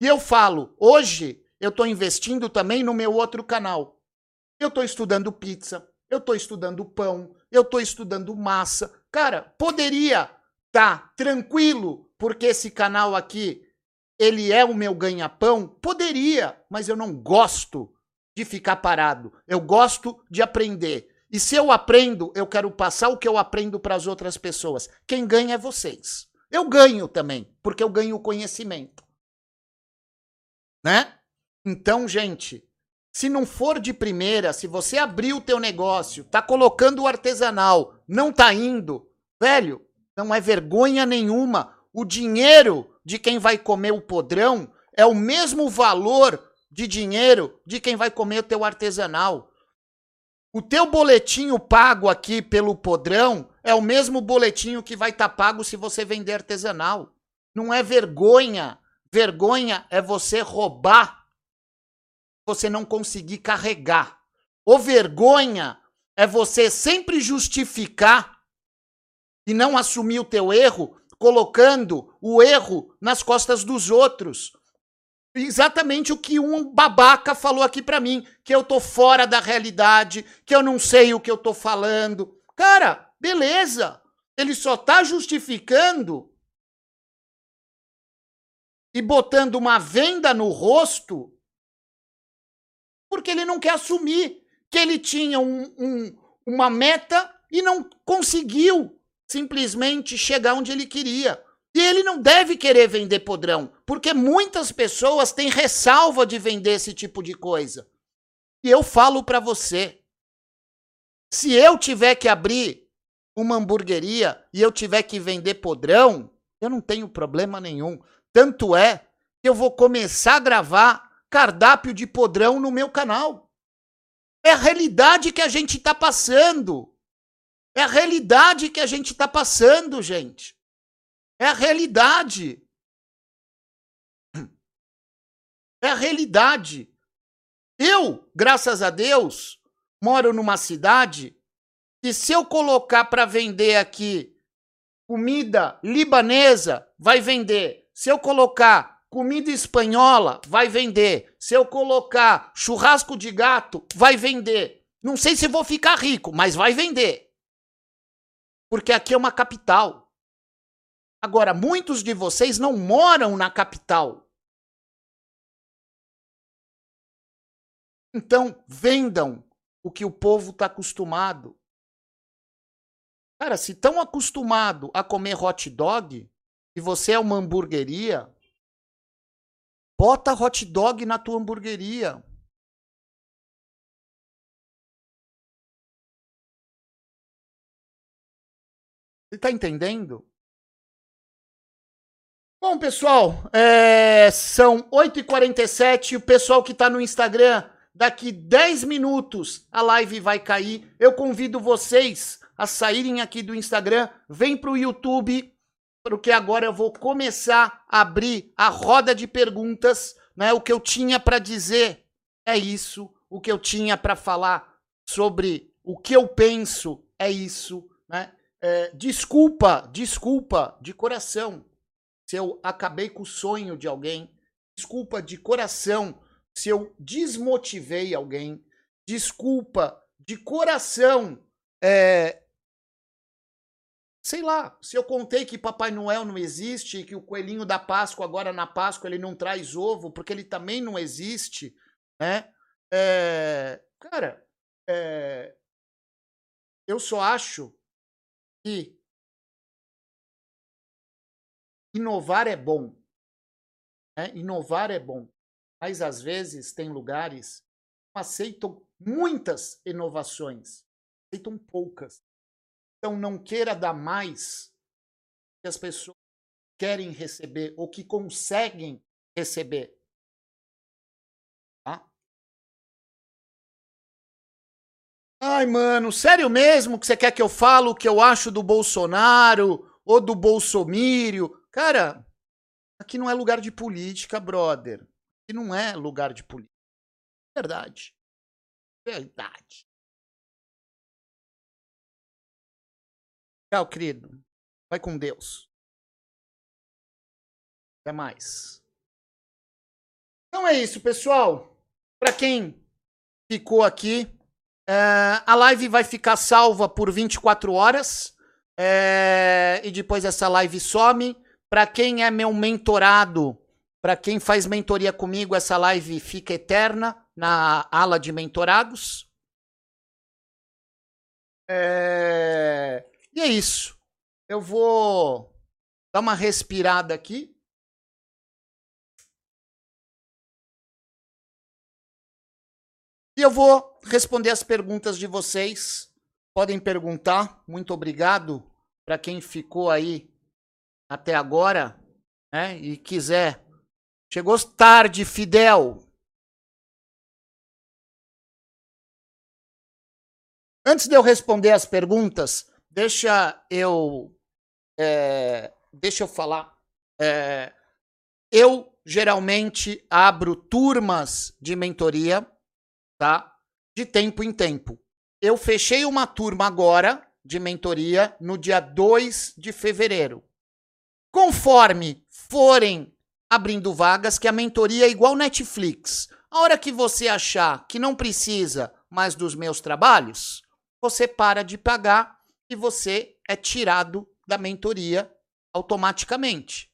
E eu falo, hoje eu estou investindo também no meu outro canal. Eu estou estudando pizza, eu estou estudando pão, eu estou estudando massa. Cara, poderia estar tá tranquilo, porque esse canal aqui, ele é o meu ganha-pão? Poderia, mas eu não gosto de ficar parado. Eu gosto de aprender. E se eu aprendo, eu quero passar o que eu aprendo para as outras pessoas. Quem ganha é vocês. Eu ganho também, porque eu ganho conhecimento. Né? Então, gente, se não for de primeira, se você abrir o teu negócio, tá colocando o artesanal, não tá indo, velho, não é vergonha nenhuma. O dinheiro de quem vai comer o podrão é o mesmo valor de dinheiro de quem vai comer o teu artesanal. O teu boletinho pago aqui pelo podrão é o mesmo boletinho que vai estar tá pago se você vender artesanal. Não é vergonha. Vergonha é você roubar você não conseguir carregar. O vergonha é você sempre justificar e não assumir o teu erro, colocando o erro nas costas dos outros. Exatamente o que um babaca falou aqui para mim, que eu tô fora da realidade, que eu não sei o que eu tô falando. Cara, beleza. Ele só tá justificando e botando uma venda no rosto porque ele não quer assumir que ele tinha um, um, uma meta e não conseguiu simplesmente chegar onde ele queria. E ele não deve querer vender podrão, porque muitas pessoas têm ressalva de vender esse tipo de coisa. E eu falo para você, se eu tiver que abrir uma hamburgueria e eu tiver que vender podrão, eu não tenho problema nenhum. Tanto é que eu vou começar a gravar cardápio de podrão no meu canal. É a realidade que a gente está passando. É a realidade que a gente está passando, gente. É a realidade. É a realidade. Eu, graças a Deus, moro numa cidade que se eu colocar para vender aqui comida libanesa, vai vender. Se eu colocar Comida espanhola vai vender. Se eu colocar churrasco de gato, vai vender. Não sei se vou ficar rico, mas vai vender. Porque aqui é uma capital. Agora, muitos de vocês não moram na capital. Então, vendam o que o povo está acostumado. Cara, se estão acostumado a comer hot dog e você é uma hamburgueria, Bota hot dog na tua hamburgueria. Você tá entendendo? Bom, pessoal, é, são 8h47. O pessoal que tá no Instagram, daqui 10 minutos a live vai cair. Eu convido vocês a saírem aqui do Instagram, vem pro YouTube porque agora eu vou começar a abrir a roda de perguntas, né? O que eu tinha para dizer é isso, o que eu tinha para falar sobre o que eu penso é isso, né? É, desculpa, desculpa de coração se eu acabei com o sonho de alguém, desculpa de coração se eu desmotivei alguém, desculpa de coração é, Sei lá, se eu contei que Papai Noel não existe, que o coelhinho da Páscoa, agora na Páscoa, ele não traz ovo, porque ele também não existe, né? É, cara, é, eu só acho que inovar é bom. Né? Inovar é bom. Mas às vezes tem lugares que aceitam muitas inovações, aceitam poucas. Então não queira dar mais que as pessoas querem receber ou que conseguem receber. Tá? Ai, mano, sério mesmo que você quer que eu falo o que eu acho do Bolsonaro, ou do Bolsomírio. Cara, aqui não é lugar de política, brother. Aqui não é lugar de política. Verdade. Verdade. Tchau, querido. Vai com Deus. Até mais. Então é isso, pessoal. Para quem ficou aqui, é, a live vai ficar salva por 24 horas. É, e depois essa live some. Para quem é meu mentorado, para quem faz mentoria comigo, essa live fica eterna na ala de mentorados. É, e é isso. Eu vou dar uma respirada aqui. E eu vou responder as perguntas de vocês. Podem perguntar. Muito obrigado para quem ficou aí até agora, né? E quiser. Chegou tarde, Fidel. Antes de eu responder as perguntas, deixa eu é, deixa eu falar. É, eu geralmente abro turmas de mentoria, tá? De tempo em tempo. Eu fechei uma turma agora de mentoria no dia 2 de fevereiro. Conforme forem abrindo vagas, que a mentoria é igual Netflix. A hora que você achar que não precisa mais dos meus trabalhos, você para de pagar e você é tirado da mentoria automaticamente.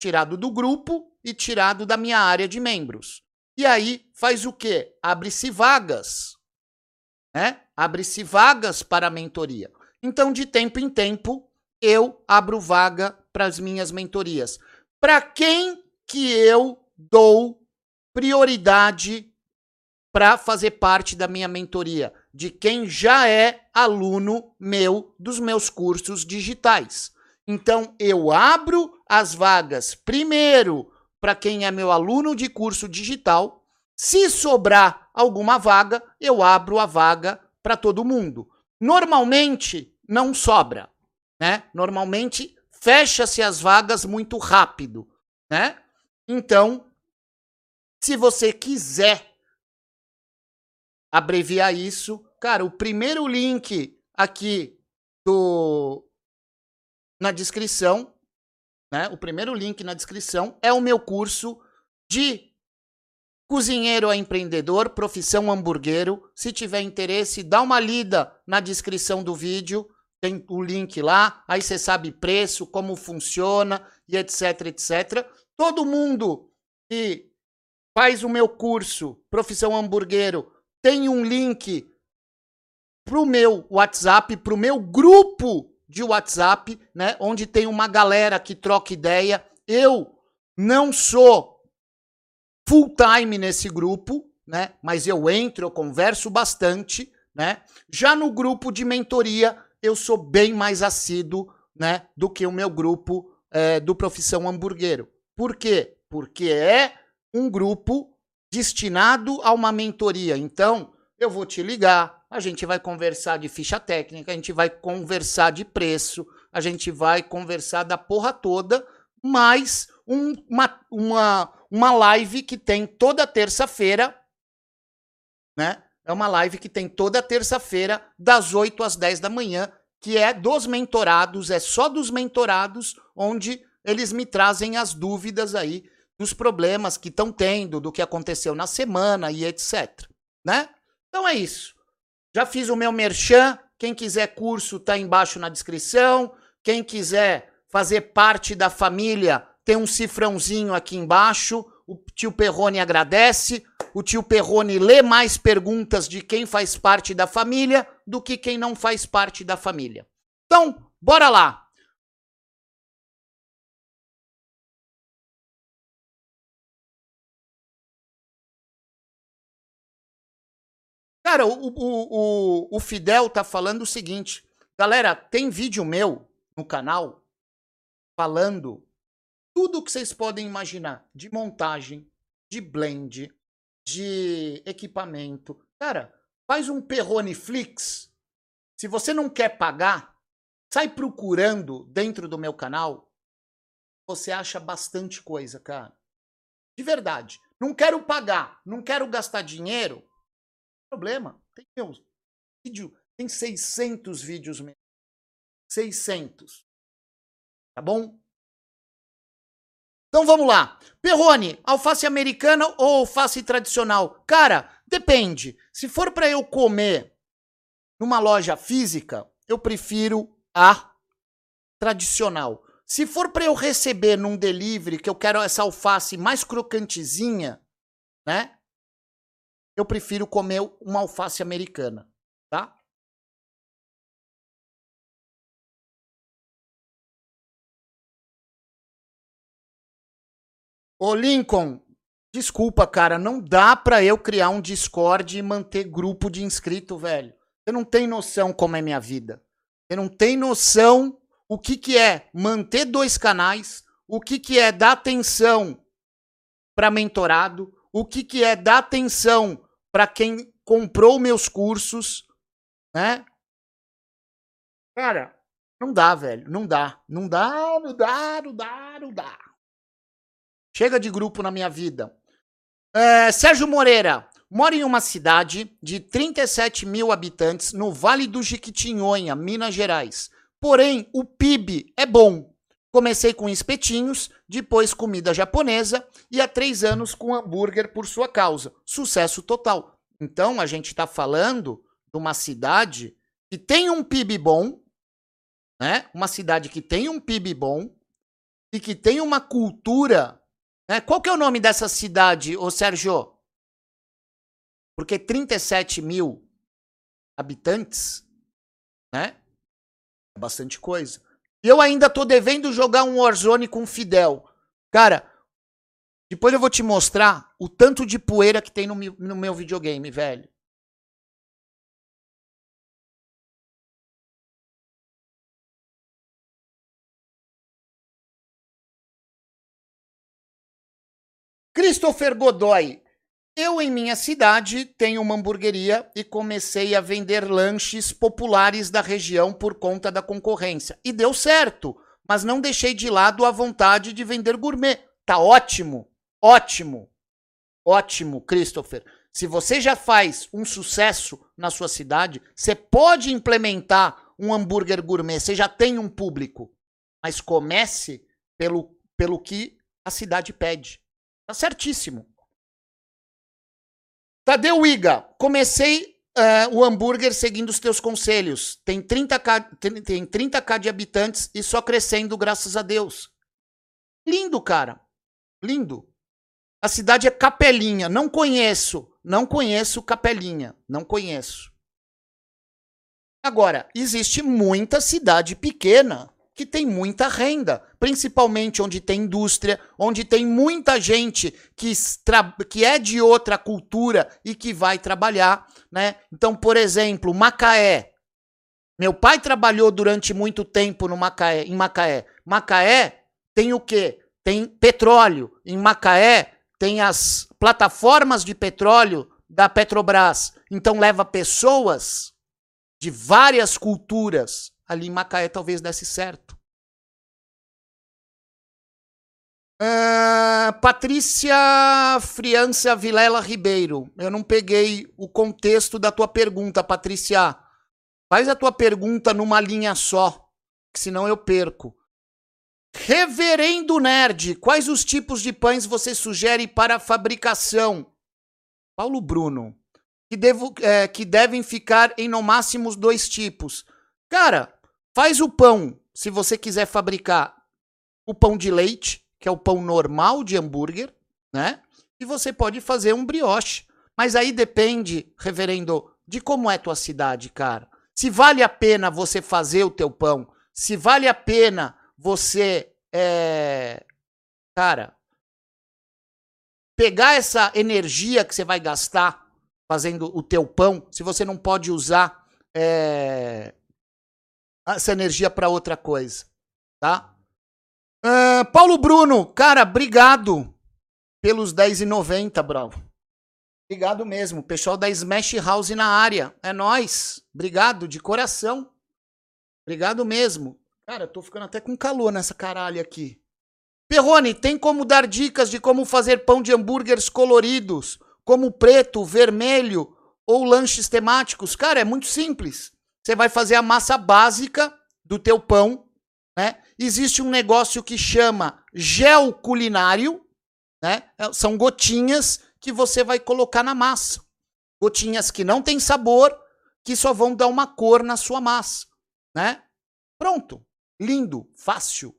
Tirado do grupo e tirado da minha área de membros. E aí faz o quê? Abre-se vagas. Né? Abre-se vagas para a mentoria. Então, de tempo em tempo, eu abro vaga para as minhas mentorias. Para quem que eu dou prioridade para fazer parte da minha mentoria? De quem já é aluno meu dos meus cursos digitais. Então, eu abro as vagas primeiro para quem é meu aluno de curso digital. Se sobrar alguma vaga, eu abro a vaga para todo mundo. Normalmente não sobra, né? Normalmente fecha-se as vagas muito rápido, né? Então, se você quiser abreviar isso, cara, o primeiro link aqui do na descrição, né? O primeiro link na descrição é o meu curso de Cozinheiro a empreendedor, profissão hamburguero. Se tiver interesse, dá uma lida na descrição do vídeo, tem o link lá, aí você sabe preço, como funciona e etc, etc. Todo mundo que faz o meu curso Profissão Hamburguero tem um link pro meu WhatsApp, pro meu grupo de WhatsApp, né, onde tem uma galera que troca ideia. Eu não sou full time nesse grupo, né? Mas eu entro, eu converso bastante, né? Já no grupo de mentoria, eu sou bem mais assíduo, né? Do que o meu grupo é, do Profissão Hamburguero. Por quê? Porque é um grupo destinado a uma mentoria. Então, eu vou te ligar, a gente vai conversar de ficha técnica, a gente vai conversar de preço, a gente vai conversar da porra toda, mas um, uma, uma, uma live que tem toda terça-feira, né? É uma live que tem toda terça-feira, das 8 às 10 da manhã, que é dos mentorados, é só dos mentorados, onde eles me trazem as dúvidas aí dos problemas que estão tendo, do que aconteceu na semana e etc. Né? Então é isso. Já fiz o meu merchan. Quem quiser curso, tá embaixo na descrição. Quem quiser fazer parte da família tem um cifrãozinho aqui embaixo. O tio Perrone agradece. O tio Perrone lê mais perguntas de quem faz parte da família do que quem não faz parte da família. Então, bora lá. Cara, o, o, o, o Fidel tá falando o seguinte. Galera, tem vídeo meu no canal falando tudo que vocês podem imaginar de montagem, de blend, de equipamento. Cara, faz um Perrone Flix. Se você não quer pagar, sai procurando dentro do meu canal, você acha bastante coisa, cara. De verdade. Não quero pagar, não quero gastar dinheiro. Problema. Tem meu vídeo, tem 600 vídeos mesmo. 600. Tá bom? Então vamos lá. Perrone, alface americana ou alface tradicional? Cara, depende. Se for para eu comer numa loja física, eu prefiro a tradicional. Se for para eu receber num delivery que eu quero essa alface mais crocantezinha, né? Eu prefiro comer uma alface americana, tá? Ô Lincoln, desculpa, cara, não dá pra eu criar um Discord e manter grupo de inscrito, velho. Você não tem noção como é minha vida. Você não tem noção o que que é manter dois canais, o que que é dar atenção para mentorado, o que que é dar atenção para quem comprou meus cursos, né? Cara, não dá, velho, não dá, não dá, não dá, não dá, não dá. Chega de grupo na minha vida. É, Sérgio Moreira, mora em uma cidade de 37 mil habitantes no Vale do Jequitinhonha, Minas Gerais. Porém, o PIB é bom. Comecei com espetinhos, depois comida japonesa e há três anos com hambúrguer por sua causa. Sucesso total. Então, a gente está falando de uma cidade que tem um PIB bom, né? Uma cidade que tem um PIB bom e que tem uma cultura né? Qual que é o nome dessa cidade, ô Sérgio? Porque 37 mil habitantes, né? É bastante coisa. E eu ainda tô devendo jogar um Warzone com Fidel. Cara, depois eu vou te mostrar o tanto de poeira que tem no no meu videogame, velho. Christopher Godoy. Eu, em minha cidade, tenho uma hamburgueria e comecei a vender lanches populares da região por conta da concorrência. E deu certo, mas não deixei de lado a vontade de vender gourmet. Tá ótimo, ótimo, ótimo, Christopher. Se você já faz um sucesso na sua cidade, você pode implementar um hambúrguer gourmet, você já tem um público. Mas comece pelo, pelo que a cidade pede. Tá certíssimo. Tadeu Iga, comecei uh, o hambúrguer seguindo os teus conselhos. Tem 30k, tem 30k de habitantes e só crescendo, graças a Deus. Lindo, cara. Lindo. A cidade é Capelinha. Não conheço. Não conheço Capelinha. Não conheço. Agora, existe muita cidade pequena que tem muita renda, principalmente onde tem indústria, onde tem muita gente que, que é de outra cultura e que vai trabalhar, né? Então, por exemplo, Macaé. Meu pai trabalhou durante muito tempo no Macaé, em Macaé. Macaé tem o quê? Tem petróleo. Em Macaé tem as plataformas de petróleo da Petrobras. Então leva pessoas de várias culturas ali em Macaé talvez desse certo. Uh, Patrícia Friança Vilela Ribeiro. Eu não peguei o contexto da tua pergunta, Patrícia. Faz a tua pergunta numa linha só, que senão eu perco. Reverendo Nerd, quais os tipos de pães você sugere para fabricação? Paulo Bruno, que, devo, é, que devem ficar em no máximo dois tipos. Cara, Faz o pão, se você quiser fabricar o pão de leite, que é o pão normal de hambúrguer, né? E você pode fazer um brioche. Mas aí depende, reverendo, de como é tua cidade, cara. Se vale a pena você fazer o teu pão, se vale a pena você, é, cara, pegar essa energia que você vai gastar fazendo o teu pão, se você não pode usar é, essa energia para outra coisa, tá? Uh, Paulo Bruno, cara, obrigado pelos 10,90, bravo. Obrigado mesmo. Pessoal da Smash House na área. É nós. Obrigado de coração. Obrigado mesmo. Cara, eu tô ficando até com calor nessa caralho aqui. Perrone, tem como dar dicas de como fazer pão de hambúrgueres coloridos, como preto, vermelho ou lanches temáticos? Cara, é muito simples. Você vai fazer a massa básica do teu pão, né? Existe um negócio que chama gel culinário, né? É, são gotinhas que você vai colocar na massa. Gotinhas que não têm sabor, que só vão dar uma cor na sua massa, né? Pronto. Lindo, fácil.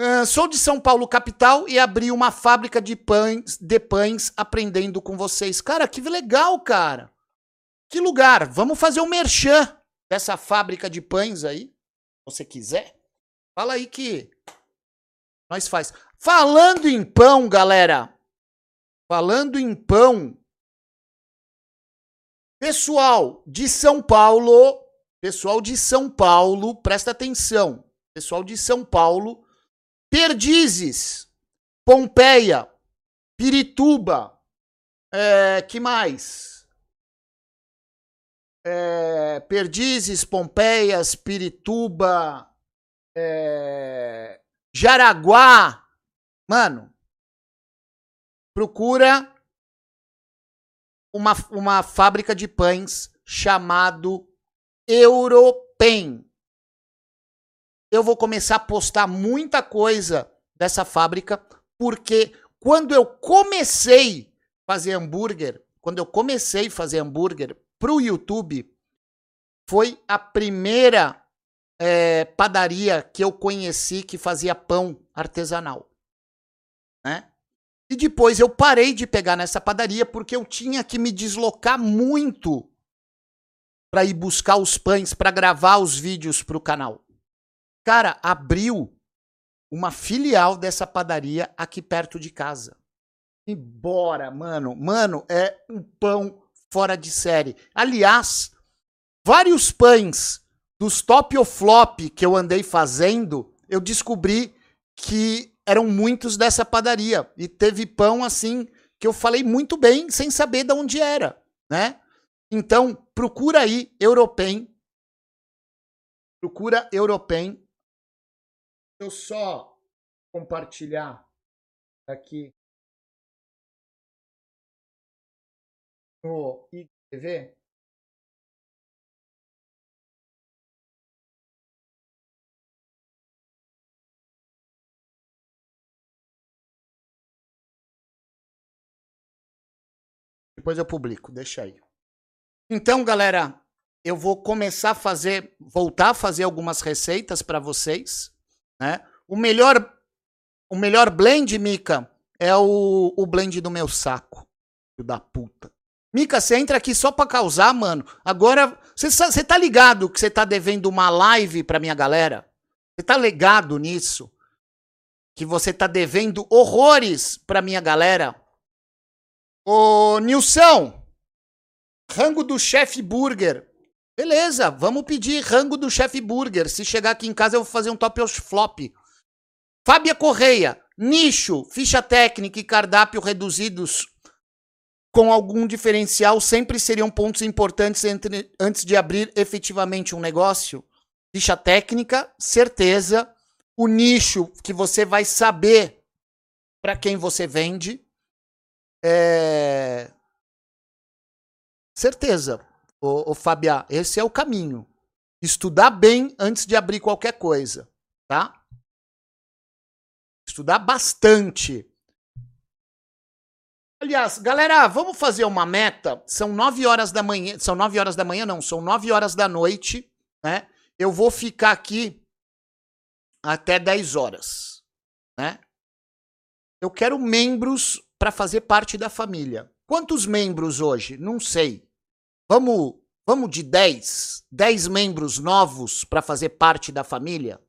Uh, sou de São Paulo, capital, e abri uma fábrica de pães, de pães aprendendo com vocês. Cara, que legal, cara. Que lugar? Vamos fazer um merchan dessa fábrica de pães aí, você quiser. Fala aí que nós faz. Falando em pão, galera. Falando em pão. Pessoal de São Paulo, pessoal de São Paulo, presta atenção. Pessoal de São Paulo, Perdizes, Pompeia, Pirituba, é, que mais? É, Perdizes, Pompeias, Pirituba, é, Jaraguá. Mano, procura uma, uma fábrica de pães chamado Europen. Eu vou começar a postar muita coisa dessa fábrica, porque quando eu comecei a fazer hambúrguer, quando eu comecei a fazer hambúrguer pro YouTube, foi a primeira é, padaria que eu conheci que fazia pão artesanal. Né? E depois eu parei de pegar nessa padaria porque eu tinha que me deslocar muito para ir buscar os pães, para gravar os vídeos para o canal. Cara, abriu uma filial dessa padaria aqui perto de casa. E bora, mano. Mano, é um pão fora de série. Aliás, vários pães dos top ou flop que eu andei fazendo, eu descobri que eram muitos dessa padaria. E teve pão assim que eu falei muito bem, sem saber de onde era, né? Então, procura aí Europen. Procura Europen. Eu só compartilhar aqui no IGTV. Depois eu publico, deixa aí. Então, galera, eu vou começar a fazer, voltar a fazer algumas receitas para vocês, né? O melhor o melhor blend, Mica, é o, o blend do meu saco. Filho da puta. Mica, você entra aqui só pra causar, mano. Agora, você tá ligado que você tá devendo uma live pra minha galera? Você tá ligado nisso? Que você tá devendo horrores pra minha galera? Ô, Nilson, rango do chefe burger. Beleza, vamos pedir rango do chefe burger. Se chegar aqui em casa, eu vou fazer um top flop. Fábia Correia, nicho, ficha técnica e cardápio reduzidos com algum diferencial sempre seriam pontos importantes entre, antes de abrir efetivamente um negócio. Ficha técnica, certeza. O nicho que você vai saber para quem você vende. É... Certeza, ô, ô Fabiá, esse é o caminho. Estudar bem antes de abrir qualquer coisa, tá? Estudar bastante. Aliás, galera, vamos fazer uma meta. São nove horas da manhã. São nove horas da manhã, não, são nove horas da noite, né? Eu vou ficar aqui até 10 horas, né? Eu quero membros para fazer parte da família. Quantos membros hoje? Não sei. Vamos, vamos de 10? 10 membros novos para fazer parte da família?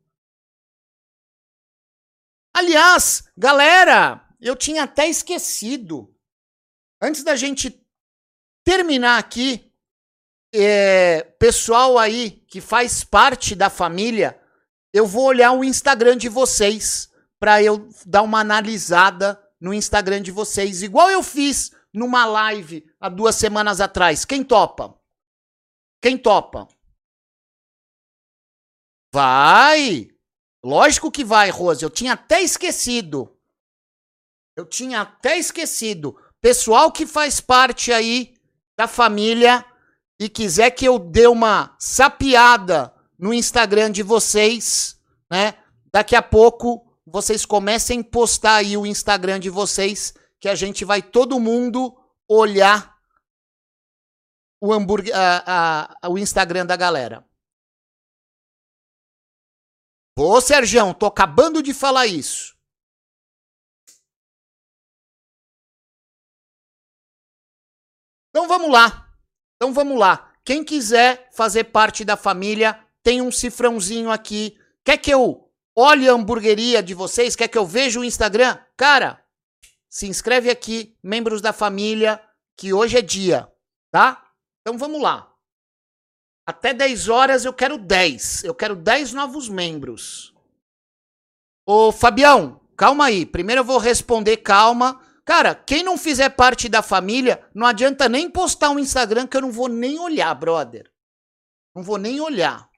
Aliás, galera, eu tinha até esquecido. Antes da gente terminar aqui, é, pessoal aí que faz parte da família, eu vou olhar o Instagram de vocês para eu dar uma analisada no Instagram de vocês, igual eu fiz numa live há duas semanas atrás. Quem topa? Quem topa? Vai! Lógico que vai, Rose. Eu tinha até esquecido. Eu tinha até esquecido. Pessoal que faz parte aí da família e quiser que eu dê uma sapiada no Instagram de vocês, né? Daqui a pouco vocês comecem a postar aí o Instagram de vocês, que a gente vai todo mundo olhar o hambúrguer, a, a, o Instagram da galera. Ô, Sergião, tô acabando de falar isso. Então vamos lá. Então vamos lá. Quem quiser fazer parte da família, tem um cifrãozinho aqui. Quer que eu olhe a hamburgueria de vocês? Quer que eu veja o Instagram? Cara, se inscreve aqui, membros da família, que hoje é dia, tá? Então vamos lá. Até 10 horas eu quero 10. Eu quero 10 novos membros. Ô, Fabião, calma aí. Primeiro eu vou responder calma. Cara, quem não fizer parte da família, não adianta nem postar um Instagram que eu não vou nem olhar, brother. Não vou nem olhar.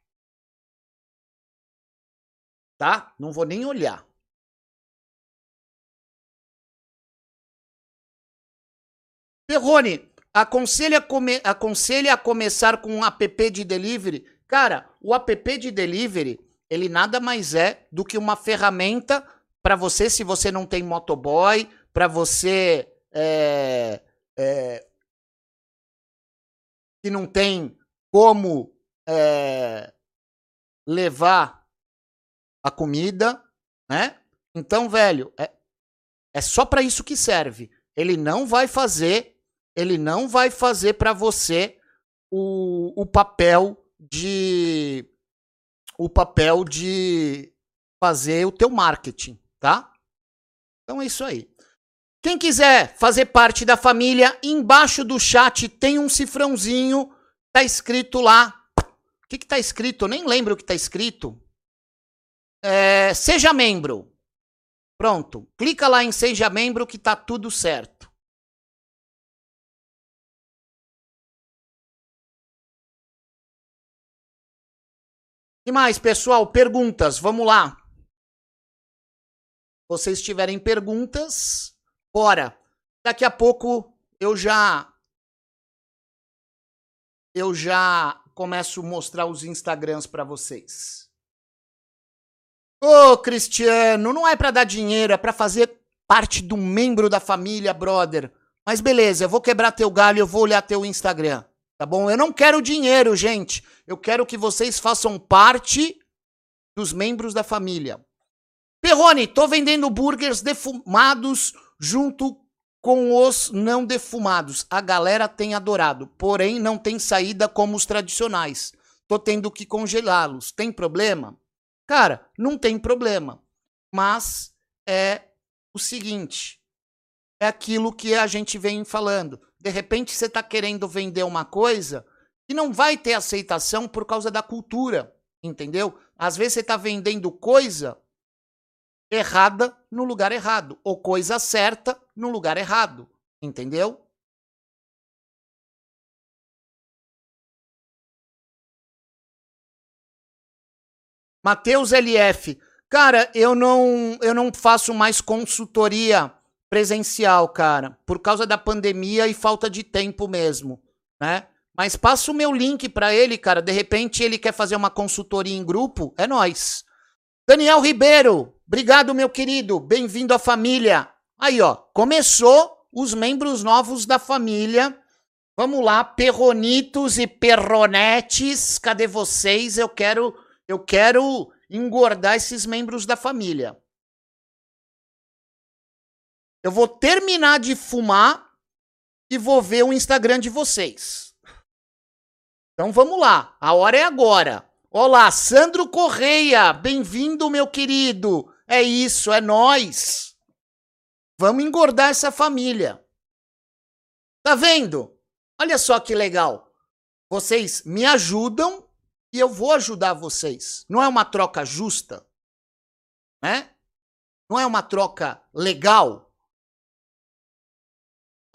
Tá? Não vou nem olhar. Perrone, Aconselha, come, aconselha a começar com um app de delivery. Cara, o app de delivery, ele nada mais é do que uma ferramenta para você, se você não tem motoboy, para você é, é, que não tem como é, levar a comida, né? Então, velho, é, é só para isso que serve. Ele não vai fazer ele não vai fazer para você o, o papel de o papel de fazer o teu marketing, tá? Então é isso aí. Quem quiser fazer parte da família, embaixo do chat tem um cifrãozinho, tá escrito lá. O que, que tá escrito? Eu nem lembro o que tá escrito. É, seja membro. Pronto. Clica lá em seja membro que tá tudo certo. E mais, pessoal, perguntas, vamos lá. Se vocês tiverem perguntas, bora. Daqui a pouco eu já eu já começo a mostrar os Instagrams para vocês. Ô, Cristiano, não é para dar dinheiro, é para fazer parte do membro da família, brother. Mas beleza, eu vou quebrar teu galho, eu vou olhar teu Instagram. Tá bom? Eu não quero dinheiro, gente. Eu quero que vocês façam parte dos membros da família. Perrone, tô vendendo burgers defumados junto com os não defumados. A galera tem adorado, porém não tem saída como os tradicionais. Tô tendo que congelá-los. Tem problema? Cara, não tem problema. Mas é o seguinte: é aquilo que a gente vem falando. De repente você está querendo vender uma coisa que não vai ter aceitação por causa da cultura, entendeu? Às vezes você está vendendo coisa errada no lugar errado, ou coisa certa no lugar errado, entendeu? Mateus LF, cara, eu não eu não faço mais consultoria presencial, cara, por causa da pandemia e falta de tempo mesmo, né? Mas passa o meu link para ele, cara. De repente ele quer fazer uma consultoria em grupo, é nós. Daniel Ribeiro, obrigado, meu querido. Bem-vindo à família. Aí, ó, começou os membros novos da família. Vamos lá, perronitos e perronetes, cadê vocês? Eu quero, eu quero engordar esses membros da família. Eu vou terminar de fumar e vou ver o Instagram de vocês. Então vamos lá, a hora é agora. Olá, Sandro Correia, bem-vindo, meu querido. É isso, é nós. Vamos engordar essa família. Tá vendo? Olha só que legal. Vocês me ajudam e eu vou ajudar vocês. Não é uma troca justa? Né? Não é uma troca legal?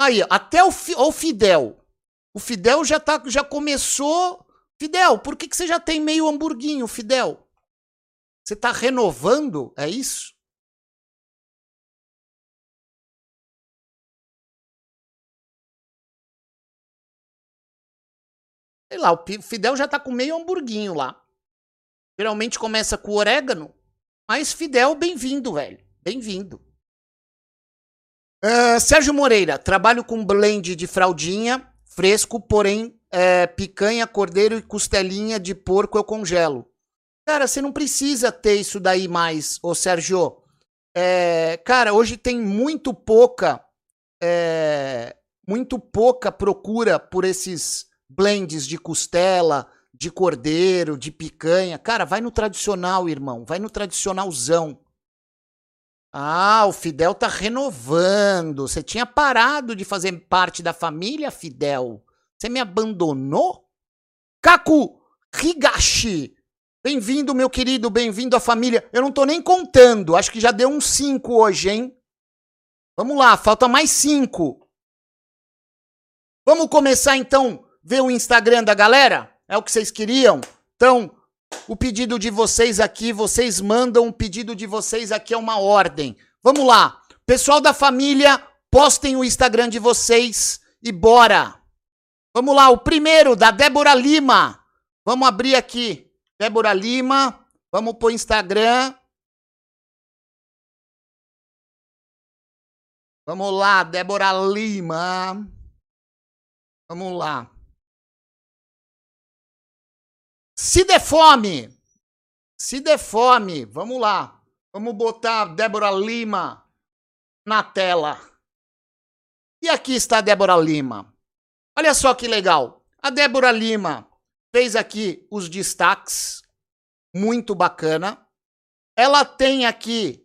Aí, até o, Fidel. O Fidel já, tá, já começou. Fidel, por que, que você já tem meio hamburguinho, Fidel? Você tá renovando, é isso? Sei lá, o Fidel já tá com meio hamburguinho lá. Geralmente começa com orégano. Mas Fidel, bem-vindo, velho. Bem-vindo. Uh, Sérgio Moreira, trabalho com blend de fraldinha, fresco, porém é, picanha, cordeiro e costelinha de porco eu congelo. Cara, você não precisa ter isso daí mais, ô Sérgio. É, cara, hoje tem muito pouca, é, muito pouca procura por esses blends de costela, de cordeiro, de picanha. Cara, vai no tradicional, irmão. Vai no tradicionalzão. Ah, o Fidel tá renovando. Você tinha parado de fazer parte da família, Fidel. Você me abandonou? Kaku Higashi. Bem-vindo, meu querido, bem-vindo à família. Eu não tô nem contando, acho que já deu uns cinco hoje, hein? Vamos lá, falta mais cinco. Vamos começar então ver o Instagram da galera? É o que vocês queriam? Então, o pedido de vocês aqui, vocês mandam o pedido de vocês aqui é uma ordem. Vamos lá. Pessoal da família, postem o Instagram de vocês e bora. Vamos lá, o primeiro da Débora Lima. Vamos abrir aqui. Débora Lima, vamos pro Instagram. Vamos lá, Débora Lima. Vamos lá. Se der fome. Se der fome. Vamos lá. Vamos botar Débora Lima na tela. E aqui está Débora Lima. Olha só que legal. A Débora Lima fez aqui os destaques. Muito bacana. Ela tem aqui.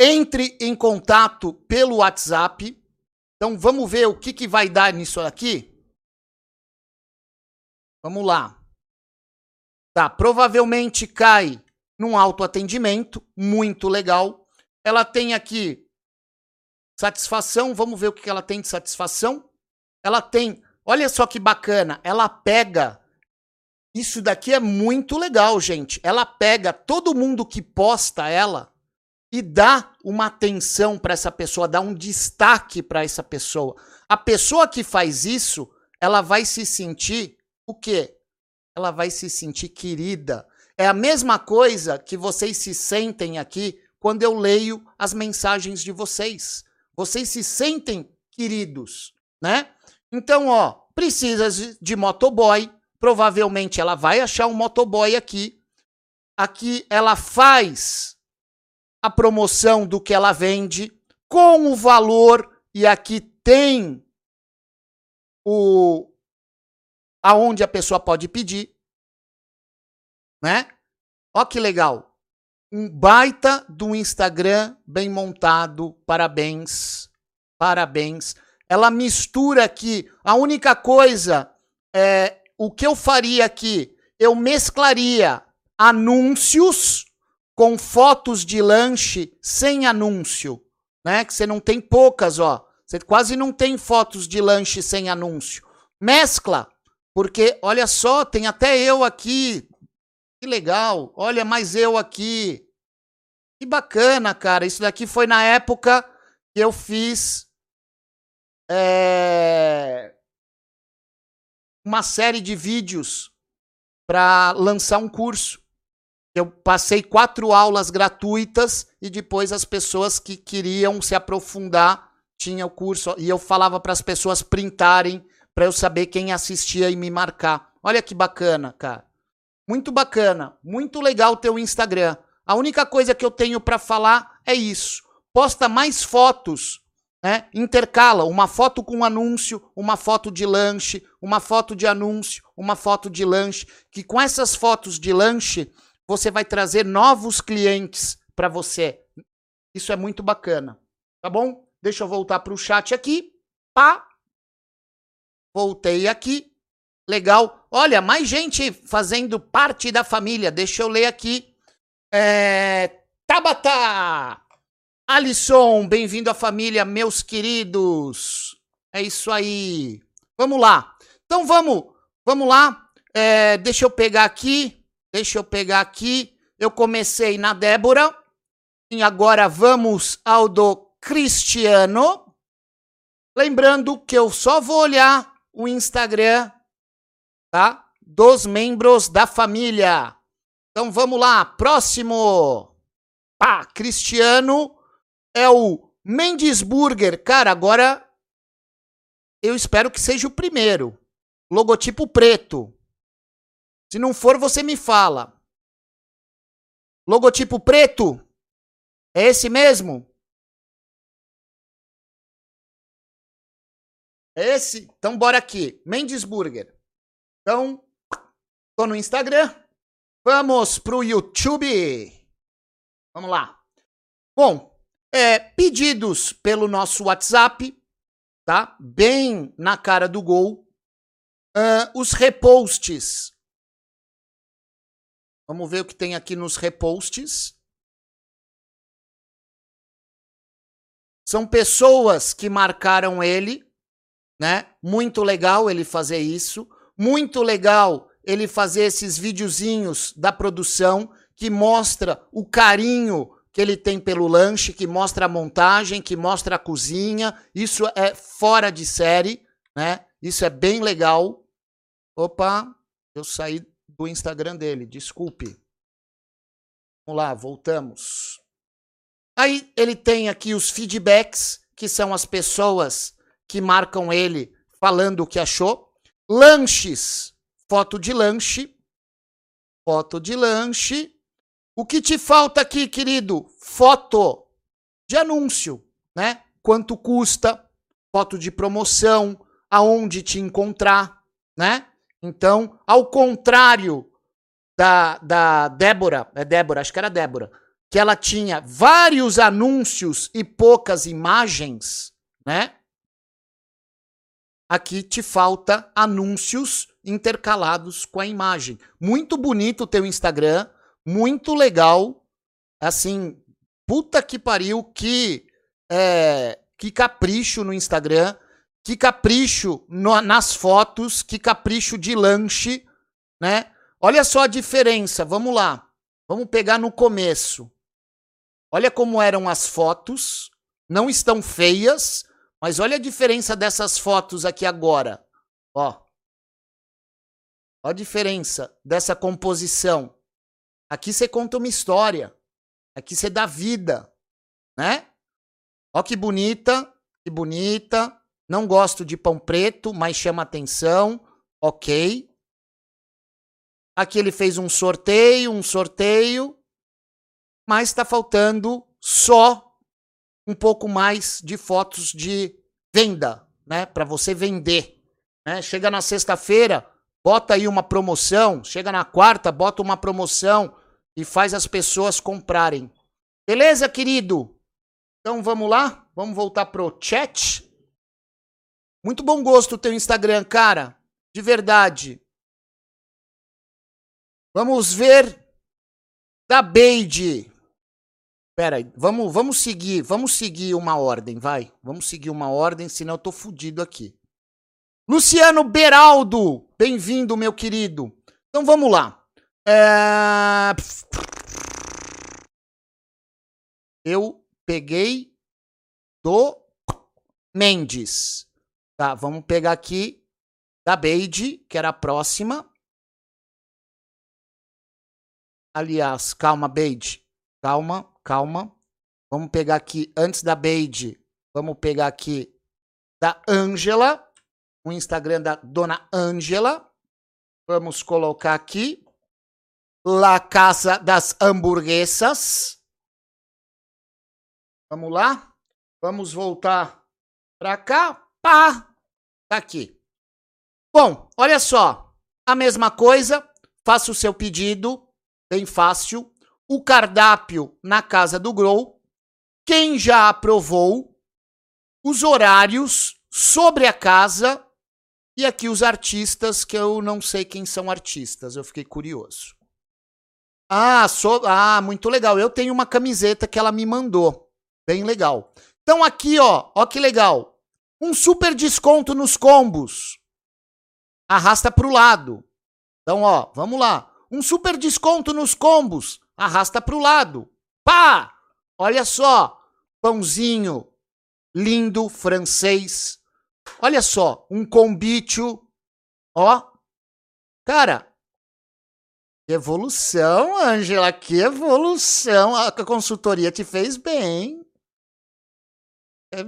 Entre em contato pelo WhatsApp. Então vamos ver o que, que vai dar nisso aqui. Vamos lá. Tá, provavelmente cai num autoatendimento, muito legal. Ela tem aqui satisfação, vamos ver o que ela tem de satisfação. Ela tem, olha só que bacana, ela pega. Isso daqui é muito legal, gente. Ela pega todo mundo que posta ela e dá uma atenção para essa pessoa, dá um destaque para essa pessoa. A pessoa que faz isso, ela vai se sentir o quê? ela vai se sentir querida. É a mesma coisa que vocês se sentem aqui quando eu leio as mensagens de vocês. Vocês se sentem queridos, né? Então, ó, precisa de motoboy. Provavelmente ela vai achar um motoboy aqui. Aqui ela faz a promoção do que ela vende com o valor e aqui tem o aonde a pessoa pode pedir, né? Ó que legal. Um baita do Instagram bem montado. Parabéns. Parabéns. Ela mistura aqui. A única coisa é o que eu faria aqui, eu mesclaria anúncios com fotos de lanche sem anúncio, né? Que você não tem poucas, ó. Você quase não tem fotos de lanche sem anúncio. Mescla porque, olha só, tem até eu aqui. Que legal. Olha, mais eu aqui. Que bacana, cara. Isso daqui foi na época que eu fiz é, uma série de vídeos para lançar um curso. Eu passei quatro aulas gratuitas e depois as pessoas que queriam se aprofundar tinham o curso. E eu falava para as pessoas printarem para eu saber quem assistia e me marcar. Olha que bacana, cara. Muito bacana, muito legal o teu Instagram. A única coisa que eu tenho para falar é isso. Posta mais fotos, né? Intercala uma foto com anúncio, uma foto de lanche, uma foto de anúncio, uma foto de lanche, que com essas fotos de lanche você vai trazer novos clientes para você. Isso é muito bacana. Tá bom? Deixa eu voltar para o chat aqui. Pá, Voltei aqui. Legal. Olha, mais gente fazendo parte da família. Deixa eu ler aqui. É... Tabata! Alisson, bem-vindo à família, meus queridos. É isso aí. Vamos lá. Então vamos, vamos lá. É, deixa eu pegar aqui. Deixa eu pegar aqui. eu comecei na Débora. E agora vamos ao do Cristiano. Lembrando que eu só vou olhar o Instagram, tá? Dos membros da família. Então vamos lá, próximo. Pá, Cristiano é o Mendes Burger. Cara, agora eu espero que seja o primeiro. Logotipo preto. Se não for, você me fala. Logotipo preto? É esse mesmo? É esse? Então bora aqui. Mendes Burger. Então, tô no Instagram. Vamos pro YouTube. Vamos lá. Bom, é, pedidos pelo nosso WhatsApp, tá? Bem na cara do gol. Uh, os reposts. Vamos ver o que tem aqui nos reposts. São pessoas que marcaram ele, né? Muito legal ele fazer isso. Muito legal ele fazer esses videozinhos da produção que mostra o carinho que ele tem pelo lanche, que mostra a montagem, que mostra a cozinha. Isso é fora de série, né? Isso é bem legal. Opa, eu saí do Instagram dele, desculpe. Vamos lá, voltamos. Aí ele tem aqui os feedbacks, que são as pessoas que marcam ele falando o que achou. Lanches, foto de lanche. Foto de lanche. O que te falta aqui, querido? Foto de anúncio, né? Quanto custa, foto de promoção, aonde te encontrar, né? Então, ao contrário da, da Débora, é Débora, acho que era Débora, que ela tinha vários anúncios e poucas imagens, né? Aqui te falta anúncios intercalados com a imagem. Muito bonito o teu Instagram, muito legal. Assim, puta que pariu, que, é, que capricho no Instagram, que capricho no, nas fotos, que capricho de lanche, né? Olha só a diferença, vamos lá. Vamos pegar no começo. Olha como eram as fotos, não estão feias, mas olha a diferença dessas fotos aqui agora. Ó. Olha a diferença dessa composição. Aqui você conta uma história. Aqui você dá vida, né? Ó que bonita, que bonita. Não gosto de pão preto, mas chama atenção. Ok. Aqui ele fez um sorteio, um sorteio. Mas está faltando só um pouco mais de fotos de venda, né? Para você vender. Né? Chega na sexta-feira, bota aí uma promoção. Chega na quarta, bota uma promoção e faz as pessoas comprarem. Beleza, querido? Então vamos lá? Vamos voltar pro chat. Muito bom gosto o teu Instagram, cara. De verdade. Vamos ver da Beide. Pera aí, vamos, vamos seguir, vamos seguir uma ordem, vai. Vamos seguir uma ordem, senão eu tô fudido aqui. Luciano Beraldo, bem-vindo, meu querido. Então vamos lá. É... Eu peguei do Mendes. Tá, vamos pegar aqui da Beide, que era a próxima. Aliás, calma, Beide. Calma, calma. Vamos pegar aqui, antes da Beide, vamos pegar aqui da Ângela. O Instagram da Dona Ângela. Vamos colocar aqui. La Casa das Hamburguesas. Vamos lá? Vamos voltar para cá. Pá! Tá aqui. Bom, olha só. A mesma coisa. Faça o seu pedido. Bem fácil. O cardápio na casa do Grow. Quem já aprovou. Os horários sobre a casa. E aqui os artistas, que eu não sei quem são artistas. Eu fiquei curioso. Ah, so... ah, muito legal. Eu tenho uma camiseta que ela me mandou. Bem legal. Então aqui, ó, ó que legal. Um super desconto nos combos. Arrasta para o lado. Então, ó, vamos lá. Um super desconto nos combos. arrasta pro lado. Pá! Olha só, pãozinho lindo francês. Olha só, um combitio, ó. Cara, evolução, Ângela, que evolução. A consultoria te fez bem. É...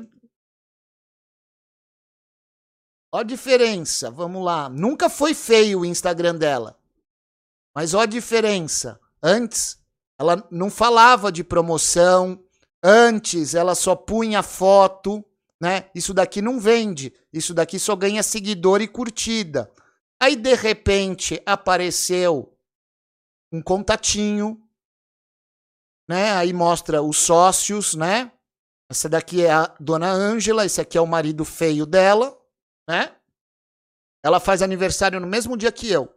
Ó a diferença, vamos lá. Nunca foi feio o Instagram dela. Mas ó a diferença. Antes, ela não falava de promoção. Antes, ela só punha foto, né? Isso daqui não vende. Isso daqui só ganha seguidor e curtida. Aí, de repente, apareceu um contatinho, né? Aí mostra os sócios, né? Essa daqui é a dona Ângela, esse aqui é o marido feio dela, né? Ela faz aniversário no mesmo dia que eu.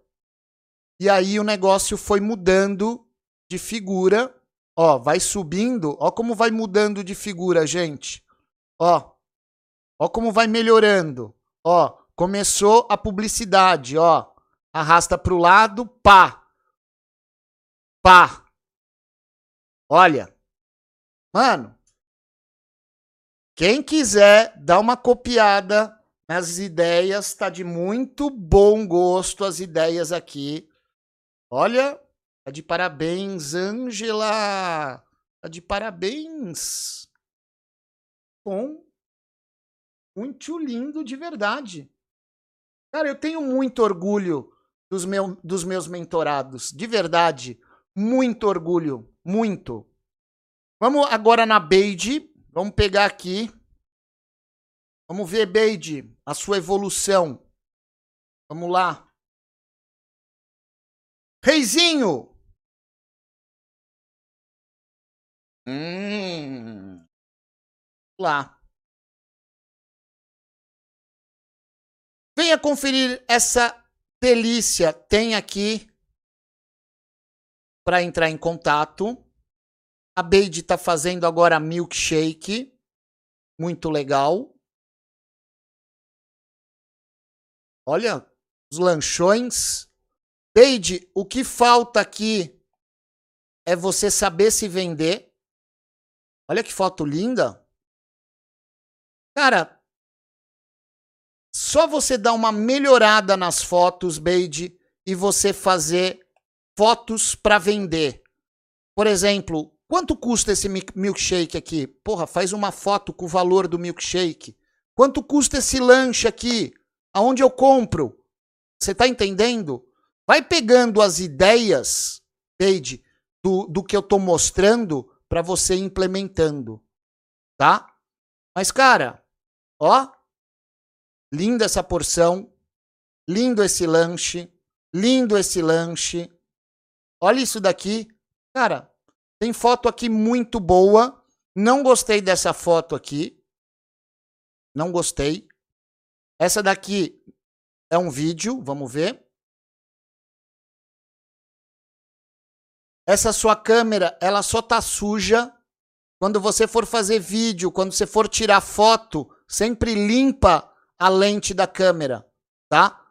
E aí o negócio foi mudando de figura. Ó, vai subindo. Ó como vai mudando de figura, gente. Ó. Ó como vai melhorando. Ó, começou a publicidade, ó. Arrasta pro lado, pá. Pá. Olha. Mano, quem quiser dar uma copiada nas ideias, tá de muito bom gosto as ideias aqui. Olha, tá de parabéns, Ângela. Tá de parabéns. Bom. Muito lindo de verdade. Cara, eu tenho muito orgulho dos, meu, dos meus mentorados. De verdade. Muito orgulho. Muito. Vamos agora na Beide. Vamos pegar aqui. Vamos ver, Beide, a sua evolução. Vamos lá. Reizinho! Hum. Lá. Venha conferir essa delícia. Tem aqui para entrar em contato. A Beide está fazendo agora milkshake. Muito legal. Olha, os lanchões. Beide, o que falta aqui é você saber se vender. Olha que foto linda. Cara, só você dar uma melhorada nas fotos, Beide, e você fazer fotos para vender. Por exemplo, Quanto custa esse milkshake aqui? Porra, faz uma foto com o valor do milkshake. Quanto custa esse lanche aqui? Aonde eu compro? Você tá entendendo? Vai pegando as ideias, Paige, do, do que eu tô mostrando para você implementando. Tá? Mas, cara, ó. Linda essa porção. Lindo esse lanche. Lindo esse lanche. Olha isso daqui. Cara, tem foto aqui muito boa. Não gostei dessa foto aqui. Não gostei. Essa daqui é um vídeo, vamos ver. Essa sua câmera, ela só tá suja. Quando você for fazer vídeo, quando você for tirar foto, sempre limpa a lente da câmera, tá?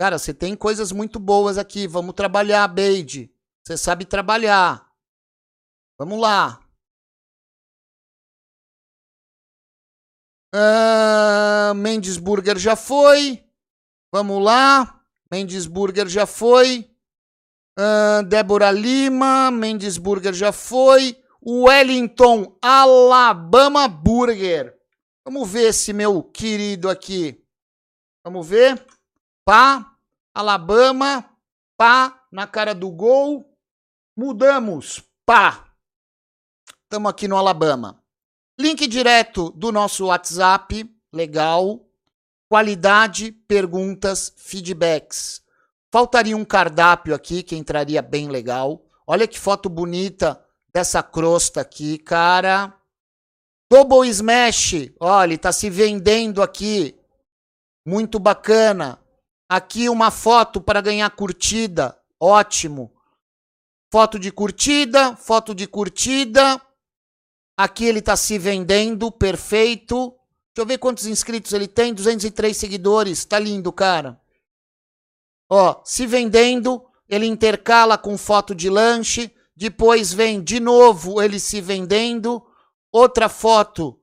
Cara, você tem coisas muito boas aqui. Vamos trabalhar, Beide. Você sabe trabalhar. Vamos lá. Uh, Mendes Burger já foi. Vamos lá. Mendes Burger já foi. Uh, Débora Lima. Mendes Burger já foi. Wellington Alabama Burger. Vamos ver esse meu querido aqui. Vamos ver. Pá. Alabama. Pá. Na cara do gol. Mudamos. Pá. Estamos aqui no Alabama. Link direto do nosso WhatsApp, legal. Qualidade, perguntas, feedbacks. Faltaria um cardápio aqui que entraria bem legal. Olha que foto bonita dessa crosta aqui, cara. Double Smash, olha, está se vendendo aqui. Muito bacana. Aqui uma foto para ganhar curtida. Ótimo. Foto de curtida, foto de curtida. Aqui ele está se vendendo, perfeito. Deixa eu ver quantos inscritos ele tem. 203 seguidores. Tá lindo, cara. Ó, se vendendo, ele intercala com foto de lanche, depois vem de novo ele se vendendo, outra foto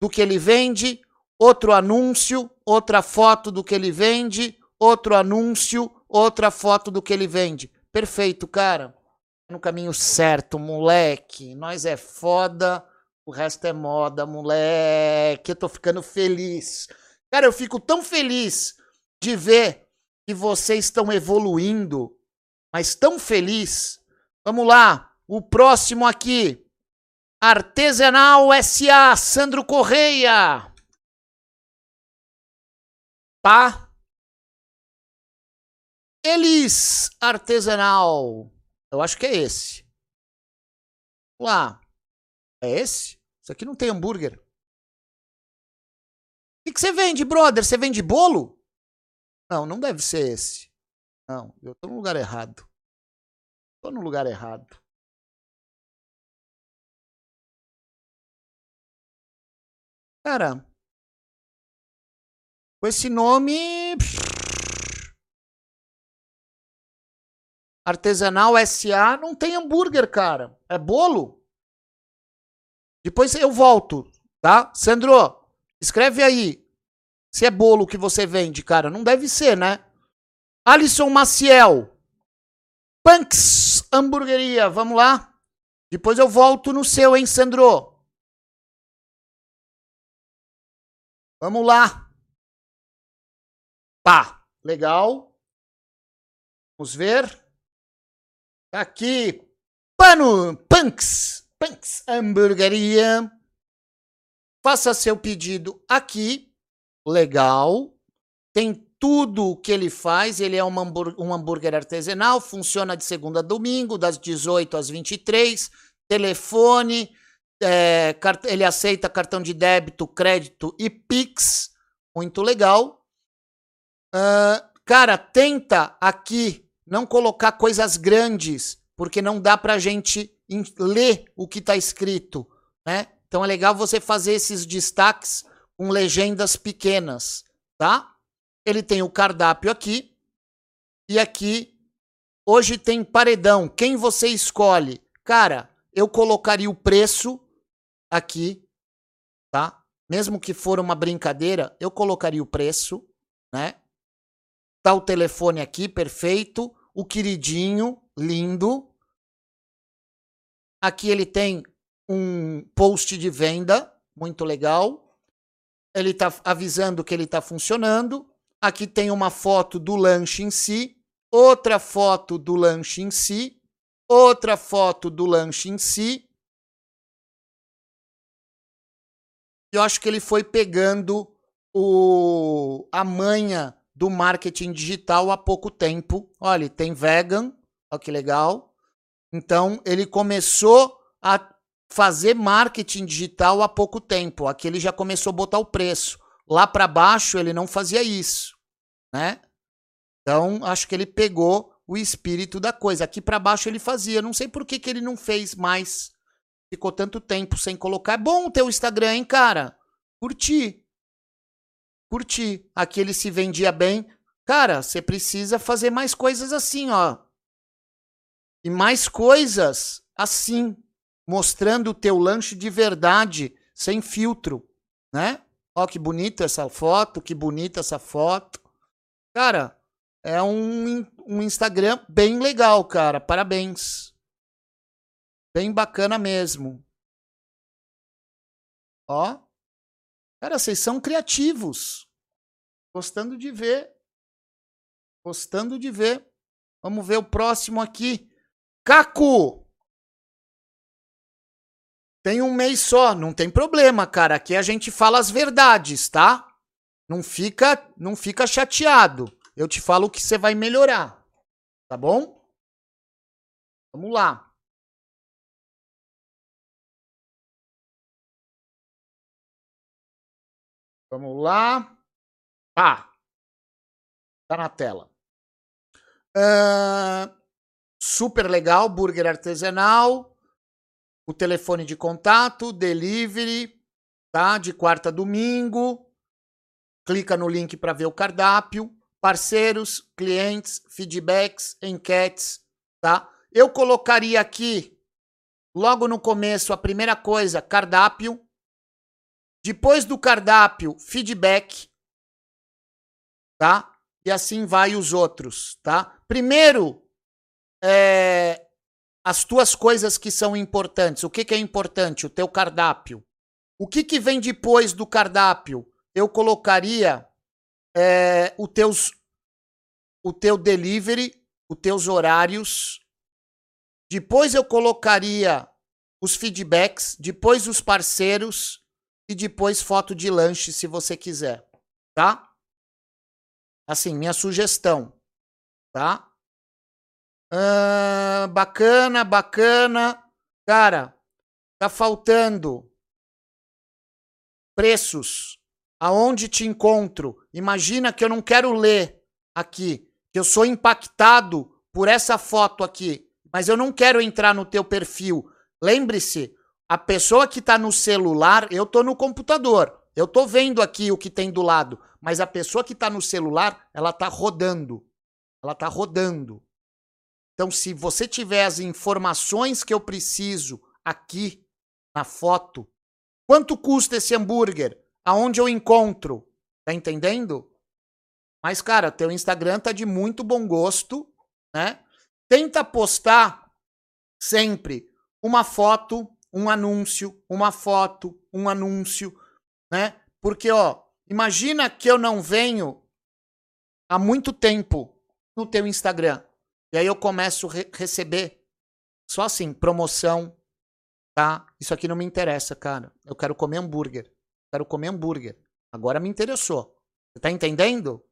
do que ele vende, outro anúncio, outra foto do que ele vende, outro anúncio, outra foto do que ele vende. Perfeito, cara. No caminho certo, moleque. Nós é foda, o resto é moda, moleque. Eu tô ficando feliz. Cara, eu fico tão feliz de ver que vocês estão evoluindo, mas tão feliz. Vamos lá, o próximo aqui. Artesanal SA, Sandro Correia. Tá? Elis Artesanal. Eu acho que é esse. Lá. É esse? Isso aqui não tem hambúrguer. O que, que você vende, brother? Você vende bolo? Não, não deve ser esse. Não, eu tô no lugar errado. Tô no lugar errado. Cara, com esse nome. Artesanal SA não tem hambúrguer, cara. É bolo. Depois eu volto, tá? Sandro, escreve aí se é bolo que você vende, cara. Não deve ser, né? Alisson Maciel. Punks Hamburgueria. Vamos lá? Depois eu volto no seu, hein, Sandro? Vamos lá. Pá, legal. Vamos ver. Aqui. Pano, Punks. Punks Hamburgueria. Faça seu pedido aqui. Legal. Tem tudo o que ele faz. Ele é um hambúrguer, um hambúrguer artesanal. Funciona de segunda a domingo, das 18 às 23. Telefone é, ele aceita cartão de débito, crédito e Pix. Muito legal. Uh, cara, tenta aqui não colocar coisas grandes, porque não dá pra gente ler o que tá escrito, né? Então é legal você fazer esses destaques com legendas pequenas, tá? Ele tem o cardápio aqui. E aqui, hoje tem paredão. Quem você escolhe? Cara, eu colocaria o preço aqui, tá? Mesmo que for uma brincadeira, eu colocaria o preço, né? Tá o telefone aqui, perfeito. O queridinho, lindo. Aqui ele tem um post de venda, muito legal. Ele tá avisando que ele tá funcionando. Aqui tem uma foto do lanche em si, outra foto do lanche em si, outra foto do lanche em si eu acho que ele foi pegando o, a manha do marketing digital há pouco tempo. Olha, tem vegan, olha que legal. Então, ele começou a fazer marketing digital há pouco tempo. Aqui ele já começou a botar o preço. Lá para baixo ele não fazia isso, né? Então, acho que ele pegou o espírito da coisa. Aqui para baixo ele fazia. Não sei por que, que ele não fez mais ficou tanto tempo sem colocar. É bom o teu Instagram, hein, cara? Curti. Curti. Aqui ele se vendia bem. Cara, você precisa fazer mais coisas assim, ó. E mais coisas assim, mostrando o teu lanche de verdade, sem filtro, né? Ó que bonita essa foto, que bonita essa foto. Cara, é um, um Instagram bem legal, cara. Parabéns. Bem bacana mesmo. Ó. Cara, vocês são criativos. Gostando de ver. Gostando de ver. Vamos ver o próximo aqui. Caco! Tem um mês só, não tem problema, cara. Aqui a gente fala as verdades, tá? Não fica, não fica chateado. Eu te falo que você vai melhorar. Tá bom? Vamos lá. Vamos lá. Ah, tá na tela. Uh, super legal, burger artesanal. O telefone de contato, delivery, tá? De quarta a domingo. Clica no link para ver o cardápio. parceiros, clientes, feedbacks, enquetes, tá? Eu colocaria aqui, logo no começo, a primeira coisa, cardápio. Depois do cardápio, feedback, tá? E assim vai os outros, tá? Primeiro, é, as tuas coisas que são importantes. O que, que é importante? O teu cardápio. O que, que vem depois do cardápio? Eu colocaria é, o, teus, o teu delivery, os teus horários. Depois eu colocaria os feedbacks, depois os parceiros e depois foto de lanche, se você quiser, tá? Assim, minha sugestão, tá? Ah, bacana, bacana. Cara, tá faltando preços. Aonde te encontro? Imagina que eu não quero ler aqui, que eu sou impactado por essa foto aqui, mas eu não quero entrar no teu perfil. Lembre-se, a pessoa que está no celular, eu tô no computador. Eu tô vendo aqui o que tem do lado, mas a pessoa que está no celular, ela tá rodando. Ela tá rodando. Então, se você tiver as informações que eu preciso aqui na foto, quanto custa esse hambúrguer? Aonde eu encontro? Tá entendendo? Mas, cara, teu Instagram tá de muito bom gosto, né? Tenta postar sempre uma foto, um anúncio, uma foto, um anúncio, né? Porque, ó, imagina que eu não venho há muito tempo no teu Instagram. E aí eu começo a re receber só assim, promoção, tá? Isso aqui não me interessa, cara. Eu quero comer hambúrguer. Quero comer hambúrguer. Agora me interessou. Você tá entendendo?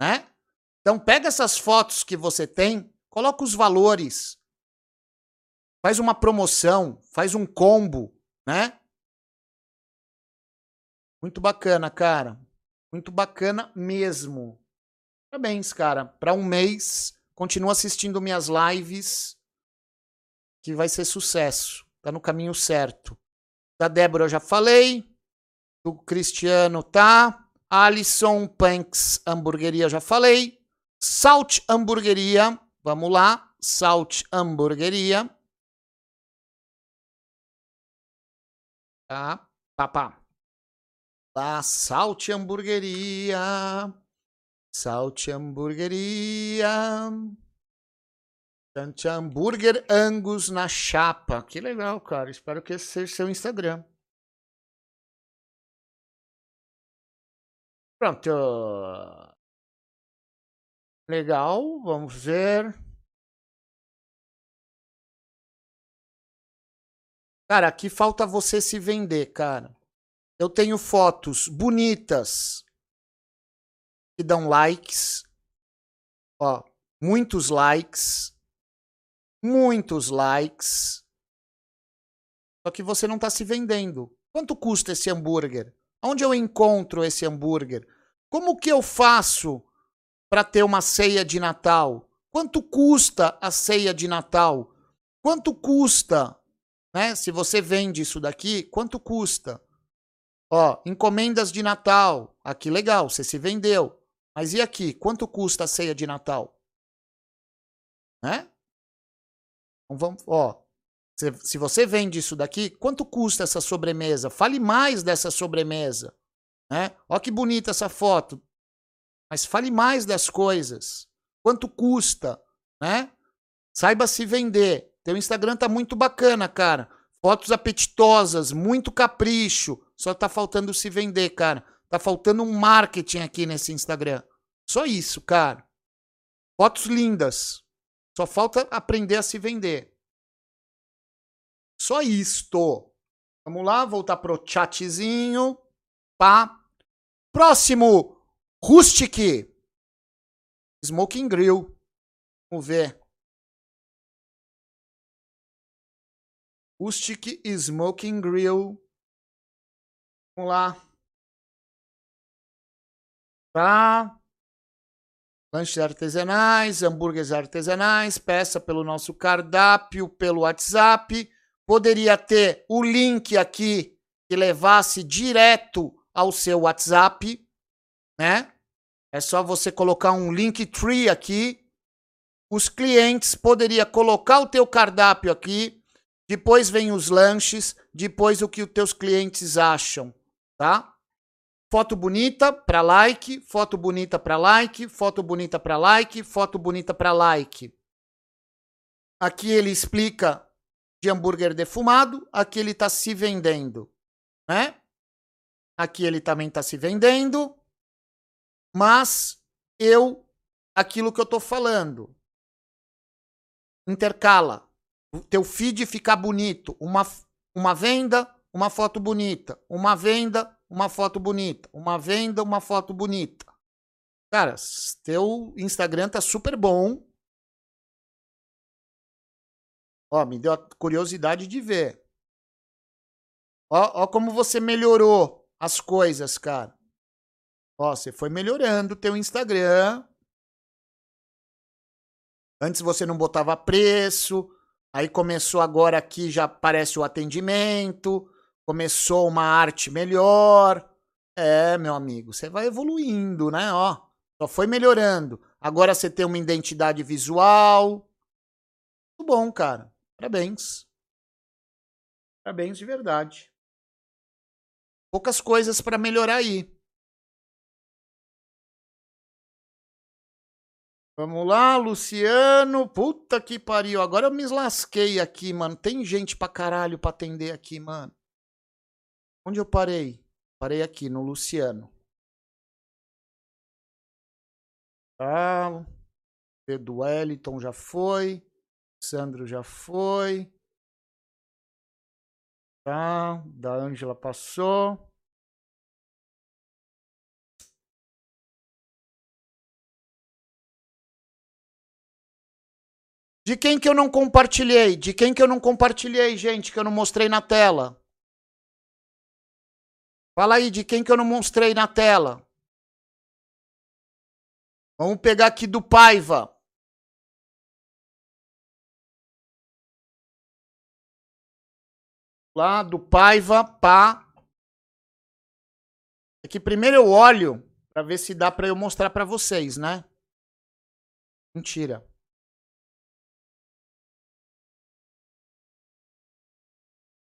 Né? Então pega essas fotos que você tem, coloca os valores. Faz uma promoção, faz um combo, né? Muito bacana, cara. Muito bacana mesmo. Parabéns, cara. Para um mês Continua assistindo minhas lives, que vai ser sucesso. Tá no caminho certo. Da Débora eu já falei. Do Cristiano tá. Alisson Punks Hamburgueria já falei. Salt Hamburgueria. Vamos lá. Salt Hamburgueria. Tá? Papá. Lá, Salt Hamburgueria. Salt Hamburgueria. Tante hambúrguer Angus na chapa. Que legal, cara. Espero que esse seja seu Instagram. Pronto. Legal, vamos ver. Cara, aqui falta você se vender, cara. Eu tenho fotos bonitas que dão likes. Ó, muitos likes. Muitos likes. Só que você não está se vendendo. Quanto custa esse hambúrguer? Onde eu encontro esse hambúrguer? Como que eu faço para ter uma ceia de Natal? Quanto custa a ceia de Natal? Quanto custa, né? Se você vende isso daqui, quanto custa? Ó, encomendas de Natal. Aqui legal, você se vendeu. Mas e aqui? Quanto custa a ceia de Natal? Né? Então vamos, ó, se, se você vende isso daqui, quanto custa essa sobremesa? Fale mais dessa sobremesa. Né? Ó que bonita essa foto. Mas fale mais das coisas. Quanto custa, né? Saiba se vender. Teu Instagram tá muito bacana, cara. Fotos apetitosas, muito capricho. Só tá faltando se vender, cara. Tá faltando um marketing aqui nesse Instagram. Só isso, cara. Fotos lindas. Só falta aprender a se vender. Só isto. Vamos lá, voltar pro chatzinho. Pá. Próximo. Rustic. Smoking Grill. Vamos ver. Rustic Smoking Grill. Vamos lá. Tá? Lanches artesanais, hambúrgueres artesanais, peça pelo nosso cardápio, pelo WhatsApp. Poderia ter o link aqui que levasse direto ao seu WhatsApp, né? É só você colocar um link tree aqui. Os clientes poderia colocar o teu cardápio aqui. Depois vem os lanches, depois o que os teus clientes acham, tá? Foto bonita para like, foto bonita para like, foto bonita para like, foto bonita para like. Aqui ele explica de hambúrguer defumado, aqui ele está se vendendo, né? Aqui ele também está se vendendo, mas eu, aquilo que eu estou falando, intercala. Teu feed ficar bonito, uma, uma venda, uma foto bonita, uma venda, uma foto bonita, uma venda, uma foto bonita. Cara, teu Instagram tá super bom, Ó, me deu a curiosidade de ver. Ó, ó como você melhorou as coisas, cara. Ó, você foi melhorando o teu Instagram. Antes você não botava preço. Aí começou agora aqui já aparece o atendimento. Começou uma arte melhor. É, meu amigo, você vai evoluindo, né? Ó, só foi melhorando. Agora você tem uma identidade visual. Muito bom, cara. Parabéns. Parabéns de verdade. Poucas coisas para melhorar aí. Vamos lá, Luciano. Puta que pariu. Agora eu me lasquei aqui, mano. Tem gente pra caralho pra atender aqui, mano. Onde eu parei? Parei aqui, no Luciano. Tá. Pedro Wellington já foi. Sandro já foi. Tá, da Ângela passou. De quem que eu não compartilhei? De quem que eu não compartilhei, gente, que eu não mostrei na tela? Fala aí de quem que eu não mostrei na tela. Vamos pegar aqui do Paiva. lá do Paiva Pá. É que primeiro eu olho para ver se dá para eu mostrar para vocês, né? Mentira.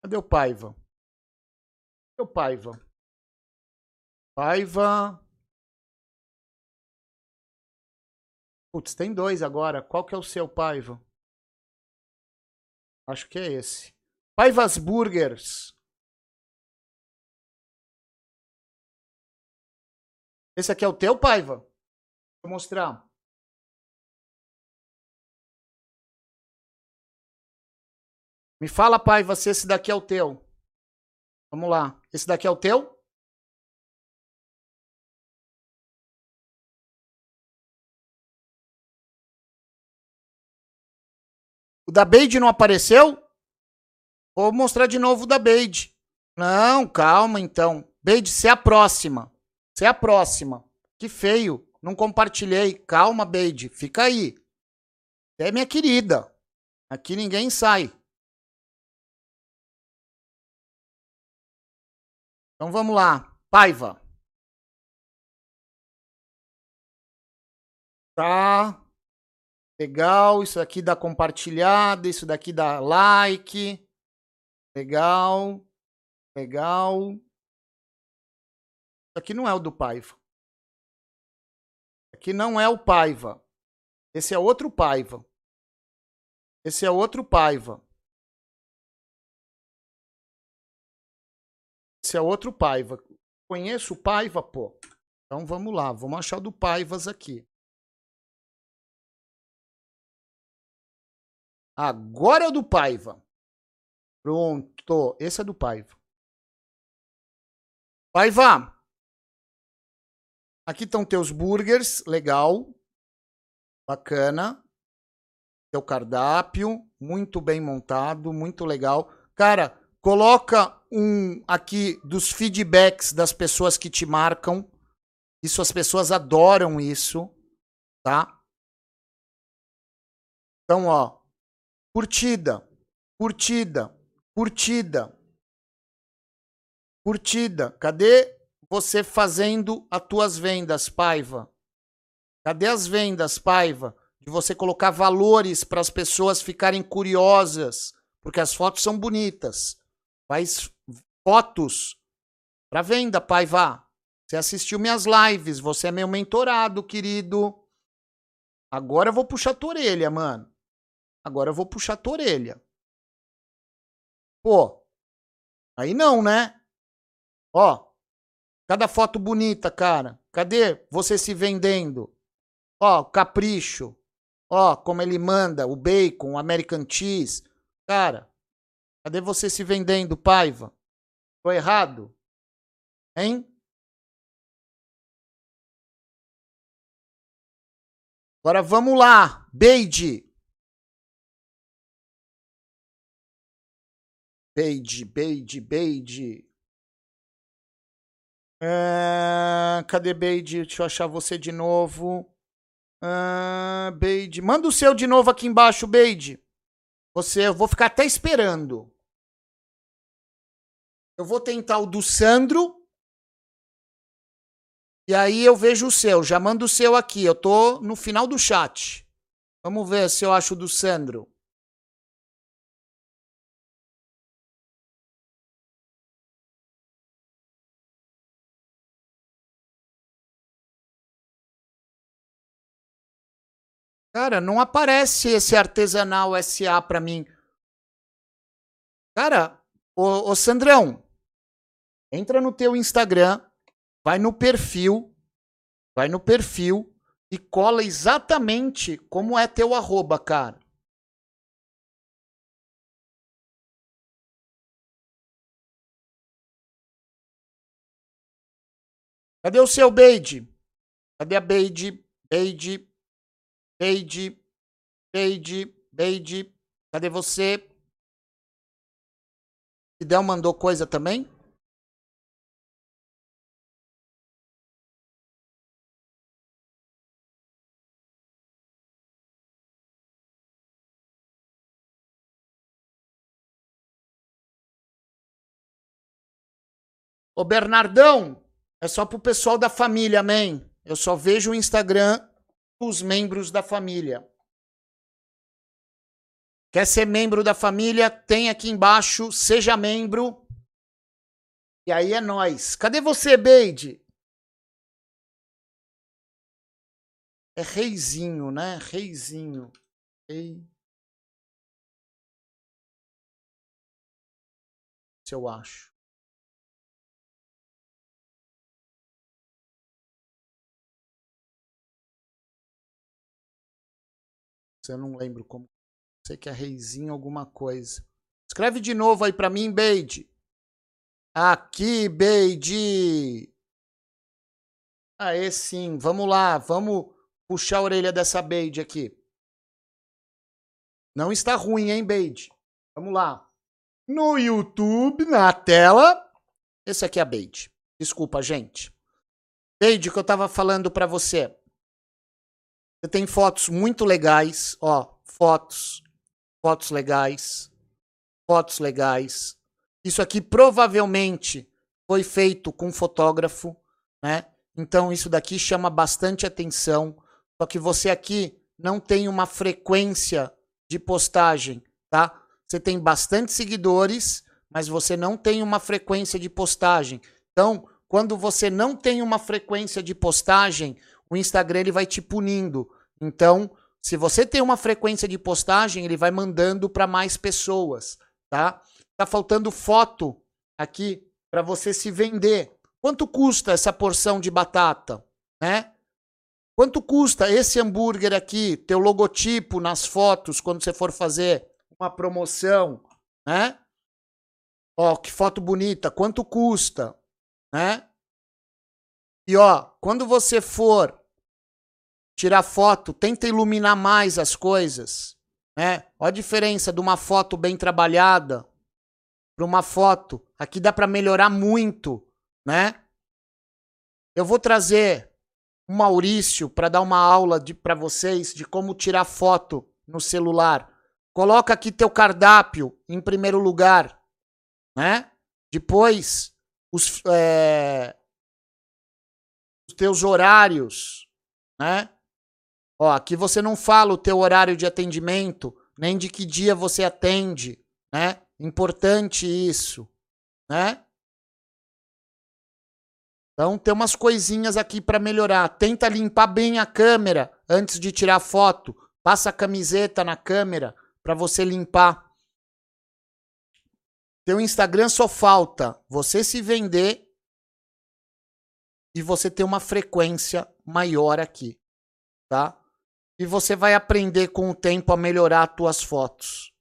Cadê o Paiva? Cadê o Paiva? Paiva. Putz, tem dois agora. Qual que é o seu Paiva? Acho que é esse. Paivas Burgers. Esse aqui é o teu, Paiva? Vou mostrar. Me fala, Paiva, se esse daqui é o teu. Vamos lá. Esse daqui é o teu? O da Beide não apareceu? Vou mostrar de novo da Beide. Não, calma então. Beide, você é a próxima. Você é a próxima. Que feio. Não compartilhei. Calma, Beide. Fica aí. É minha querida. Aqui ninguém sai. Então vamos lá. Paiva. Tá. Legal. Isso aqui dá compartilhada. Isso daqui dá like. Legal. Legal. Isso aqui não é o do Paiva. Aqui não é o Paiva. Esse é outro Paiva. Esse é outro Paiva. Esse é outro Paiva. Conheço o Paiva, pô. Então vamos lá, vamos achar do Paivas aqui. Agora é o do Paiva. Pronto. Esse é do Paiva. Paiva. Aqui estão teus burgers. Legal. Bacana. Teu cardápio. Muito bem montado. Muito legal. Cara, coloca um aqui dos feedbacks das pessoas que te marcam. Isso as pessoas adoram isso, tá? Então, ó, curtida, curtida, Curtida. Curtida. Cadê você fazendo as tuas vendas, Paiva? Cadê as vendas, Paiva? De você colocar valores para as pessoas ficarem curiosas, porque as fotos são bonitas. Faz fotos para venda, Paiva. Você assistiu minhas lives, você é meu mentorado, querido. Agora eu vou puxar tua orelha, mano. Agora eu vou puxar tua orelha. Pô, aí não, né? Ó, cada foto bonita, cara. Cadê você se vendendo? Ó, capricho. Ó, como ele manda, o bacon, o American cheese. Cara, cadê você se vendendo, Paiva? Tô errado? Hein? Agora vamos lá, Beide. Beide, Beide, Beide. Ah, cadê Beide? Deixa eu achar você de novo. Ah, Beide. Manda o seu de novo aqui embaixo, Beide. Você, eu vou ficar até esperando. Eu vou tentar o do Sandro. E aí eu vejo o seu. Já manda o seu aqui. Eu tô no final do chat. Vamos ver se eu acho o do Sandro. Cara, não aparece esse artesanal SA pra mim. Cara, ô, ô Sandrão, entra no teu Instagram, vai no perfil, vai no perfil e cola exatamente como é teu arroba, cara. Cadê o seu Beide? Cadê a Beide? Beide, Beide, Beide, Beide. Cadê você? Fidel mandou coisa também? Ô Bernardão, é só pro pessoal da família, amém? Eu só vejo o Instagram dos membros da família. Quer ser membro da família? Tem aqui embaixo, seja membro. E aí é nós. Cadê você, Beide? É reizinho, né? Reizinho. Rei. Se eu acho. Eu não lembro como. Sei que é reizinho alguma coisa. Escreve de novo aí pra mim, Beide. Aqui, Beide. Aê, sim. Vamos lá. Vamos puxar a orelha dessa Beide aqui. Não está ruim, hein, Beide? Vamos lá. No YouTube, na tela. Esse aqui é a Beide. Desculpa, gente. Beide, que eu tava falando pra você. Você tem fotos muito legais, ó, fotos, fotos legais, fotos legais. Isso aqui provavelmente foi feito com fotógrafo, né? Então isso daqui chama bastante atenção. Só que você aqui não tem uma frequência de postagem, tá? Você tem bastante seguidores, mas você não tem uma frequência de postagem. Então, quando você não tem uma frequência de postagem, o Instagram ele vai te punindo. Então, se você tem uma frequência de postagem, ele vai mandando para mais pessoas, tá? Tá faltando foto aqui para você se vender. Quanto custa essa porção de batata, né? Quanto custa esse hambúrguer aqui, teu logotipo nas fotos quando você for fazer uma promoção, né? Ó, que foto bonita, quanto custa, né? E ó, quando você for tirar foto, tenta iluminar mais as coisas, né? Olha a diferença de uma foto bem trabalhada para uma foto. Aqui dá para melhorar muito, né? Eu vou trazer o Maurício para dar uma aula para vocês de como tirar foto no celular. Coloca aqui teu cardápio em primeiro lugar, né? Depois os, é, os teus horários, né? Ó, aqui você não fala o teu horário de atendimento, nem de que dia você atende, né? Importante isso, né? Então tem umas coisinhas aqui para melhorar. Tenta limpar bem a câmera antes de tirar foto. Passa a camiseta na câmera para você limpar. Teu Instagram só falta você se vender e você ter uma frequência maior aqui, tá? E você vai aprender com o tempo a melhorar as tuas fotos,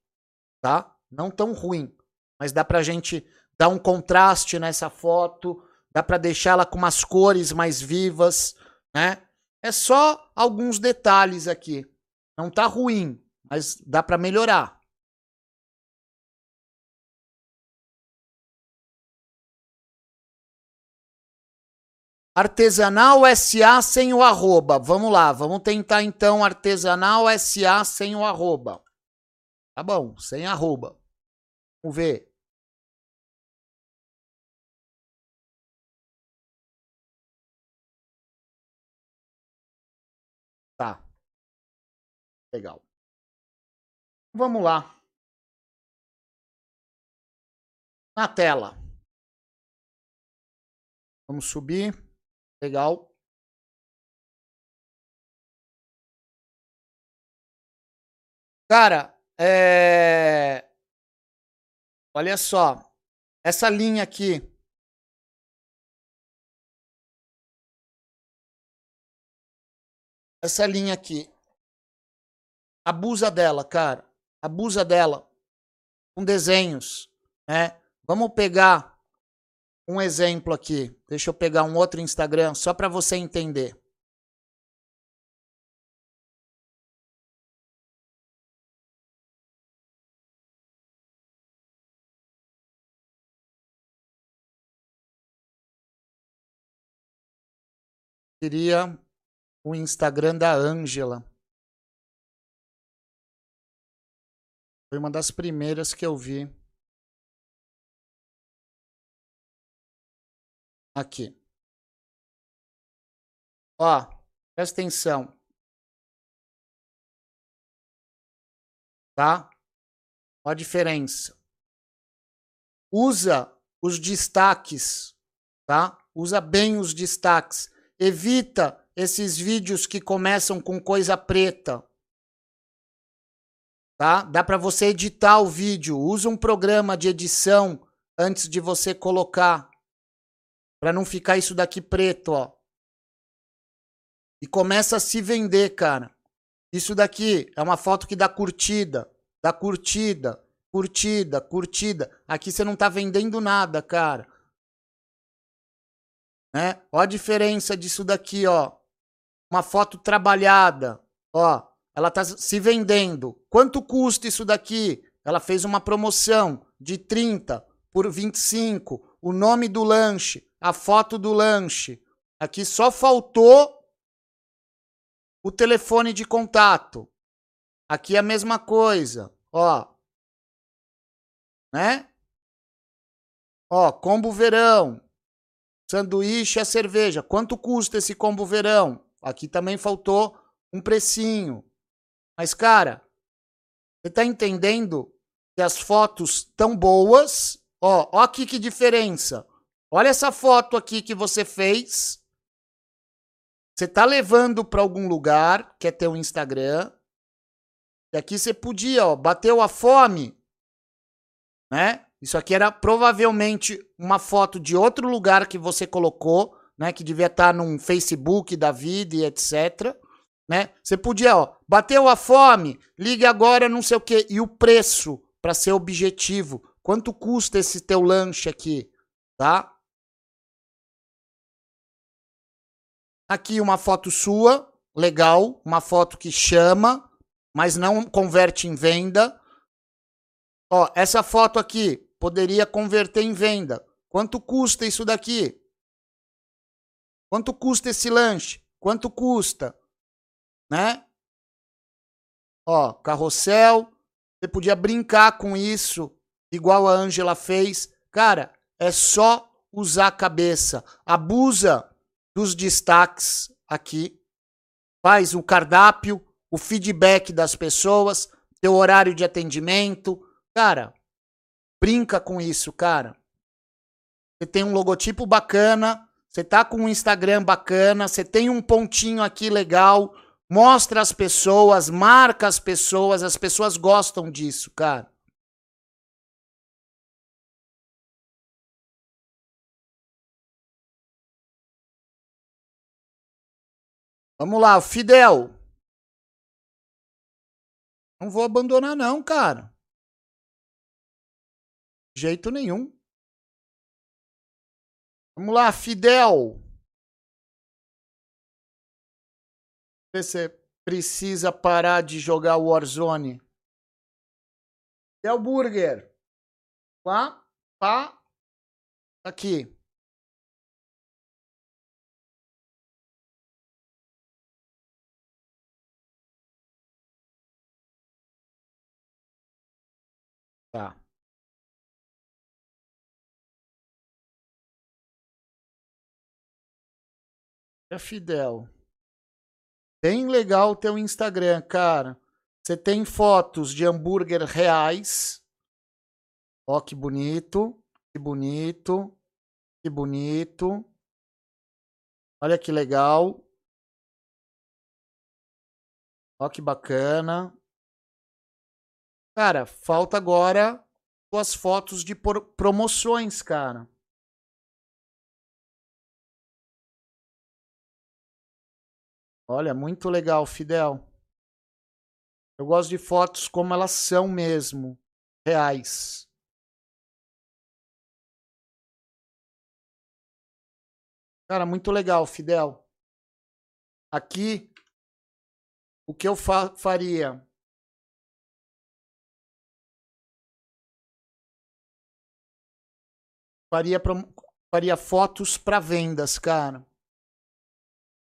tá? Não tão ruim, mas dá pra gente dar um contraste nessa foto, dá para deixá-la com umas cores mais vivas, né? É só alguns detalhes aqui. Não tá ruim, mas dá para melhorar. Artesanal SA sem o arroba. Vamos lá, vamos tentar então artesanal SA sem o arroba. Tá bom, sem arroba. Vamos ver. Tá. Legal. Vamos lá. Na tela. Vamos subir. Legal. Cara, é... olha só. Essa linha aqui essa linha aqui. Abusa dela, cara. Abusa dela. Com desenhos, né? Vamos pegar um exemplo aqui. Deixa eu pegar um outro Instagram só para você entender. Queria o Instagram da Ângela. Foi uma das primeiras que eu vi. Aqui. Ó, presta atenção. Tá? Ó a diferença. Usa os destaques, tá? Usa bem os destaques. Evita esses vídeos que começam com coisa preta. Tá? Dá para você editar o vídeo. Usa um programa de edição antes de você colocar. Para não ficar isso daqui preto, ó. E começa a se vender, cara. Isso daqui é uma foto que dá curtida, dá curtida, curtida, curtida. Aqui você não tá vendendo nada, cara. Né? Ó a diferença disso daqui, ó uma foto trabalhada, ó, ela tá se vendendo. Quanto custa isso daqui? Ela fez uma promoção de 30 por 25, o nome do lanche, a foto do lanche. Aqui só faltou o telefone de contato. Aqui é a mesma coisa, ó. Né? Ó, combo verão. Sanduíche a cerveja. Quanto custa esse combo verão? Aqui também faltou um precinho. Mas, cara, você tá entendendo que as fotos tão boas? Ó, ó aqui que diferença. Olha essa foto aqui que você fez. Você tá levando para algum lugar, que é teu Instagram. E aqui você podia, ó, bateu a fome, né? Isso aqui era provavelmente uma foto de outro lugar que você colocou né, que devia estar num Facebook da vida e etc. Né? Você podia, ó, bateu a fome, ligue agora, não sei o quê. E o preço, para ser objetivo. Quanto custa esse teu lanche aqui? Tá? Aqui uma foto sua, legal, uma foto que chama, mas não converte em venda. Ó, essa foto aqui poderia converter em venda. Quanto custa isso daqui? Quanto custa esse lanche? Quanto custa? Né? Ó, carrossel. Você podia brincar com isso, igual a Ângela fez. Cara, é só usar a cabeça. Abusa dos destaques aqui. faz o cardápio, o feedback das pessoas, teu horário de atendimento. Cara, brinca com isso, cara. Você tem um logotipo bacana, você tá com um Instagram bacana, você tem um pontinho aqui legal, mostra as pessoas, marca as pessoas, as pessoas gostam disso, cara. Vamos lá, Fidel. Não vou abandonar não, cara. De jeito nenhum. Vamos lá, Fidel. Você precisa parar de jogar Warzone. Fidel Burger. Lá, pá. Aqui. É Fidel. Bem legal o teu Instagram, cara. Você tem fotos de hambúrguer reais. Ó, que bonito. Que bonito. Que bonito. Olha que legal. Ó, que bacana. Cara, falta agora as fotos de promoções, cara. Olha, muito legal, Fidel. Eu gosto de fotos como elas são mesmo, reais. Cara, muito legal, Fidel. Aqui, o que eu fa faria? faria, faria fotos para vendas, cara.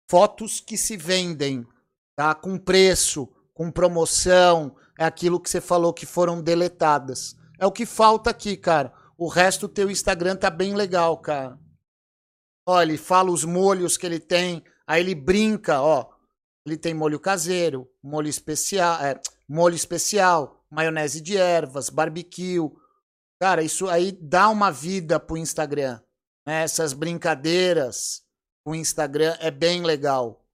Fotos que se vendem, tá? Com preço, com promoção, é aquilo que você falou que foram deletadas. É o que falta aqui, cara. O resto do teu Instagram tá bem legal, cara. Olha, ele fala os molhos que ele tem, aí ele brinca, ó. Ele tem molho caseiro, molho especial, é, molho especial, maionese de ervas, barbecue, Cara, isso aí dá uma vida pro Instagram. Né? Essas brincadeiras o Instagram é bem legal.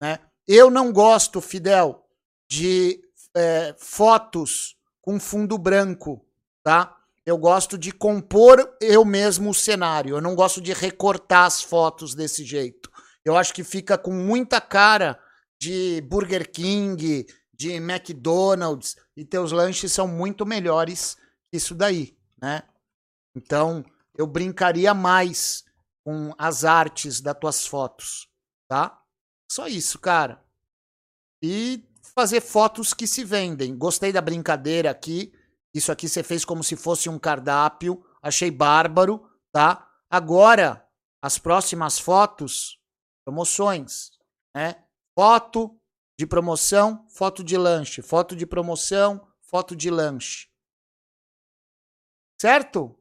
Né? Eu não gosto, Fidel, de é, fotos com fundo branco, tá? Eu gosto de compor eu mesmo o cenário. Eu não gosto de recortar as fotos desse jeito. Eu acho que fica com muita cara de Burger King, de McDonald's, e teus lanches são muito melhores que isso daí né? Então, eu brincaria mais com as artes das tuas fotos, tá? Só isso, cara. E fazer fotos que se vendem. Gostei da brincadeira aqui. Isso aqui você fez como se fosse um cardápio. Achei bárbaro, tá? Agora, as próximas fotos, promoções, né? Foto de promoção, foto de lanche, foto de promoção, foto de lanche. Certo?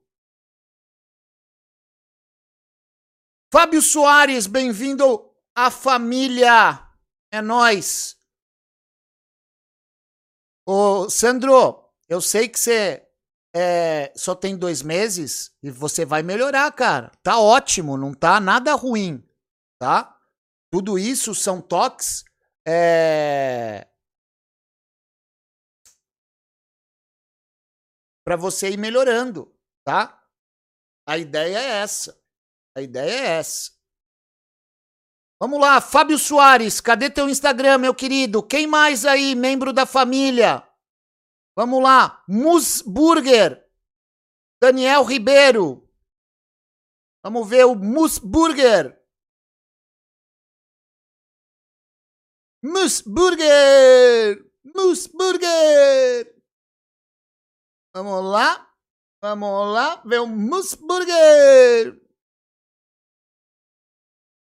Fábio Soares, bem-vindo à família. É nós. Ô, Sandro, eu sei que você é, só tem dois meses e você vai melhorar, cara. Tá ótimo, não tá nada ruim, tá? Tudo isso são toques é, para você ir melhorando, tá? A ideia é essa. A ideia é essa. Vamos lá, Fábio Soares, cadê teu Instagram, meu querido? Quem mais aí, membro da família? Vamos lá, Mus Burger, Daniel Ribeiro. Vamos ver o Mus Burger. Mus Burger! Mus Burger! Vamos lá. Vamos lá ver o Musburger.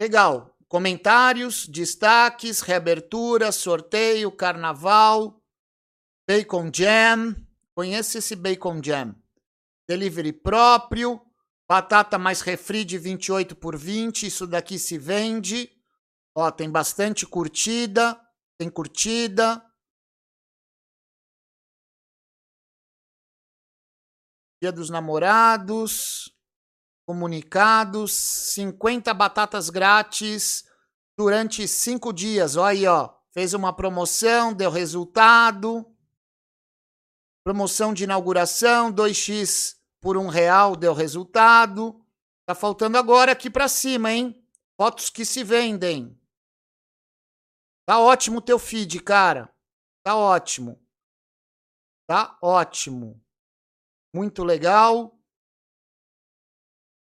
Legal. Comentários, destaques, reabertura, sorteio, carnaval, Bacon Jam. Conheça esse Bacon Jam. Delivery próprio, batata mais refri de 28 por 20, isso daqui se vende. Ó, tem bastante curtida, tem curtida. Dia dos Namorados, comunicados, 50 batatas grátis durante cinco dias. Olha aí, ó. Fez uma promoção, deu resultado. Promoção de inauguração, 2x por um real, deu resultado. Tá faltando agora aqui para cima, hein? Fotos que se vendem. Tá ótimo o teu feed, cara. Tá ótimo. Tá ótimo. Muito legal.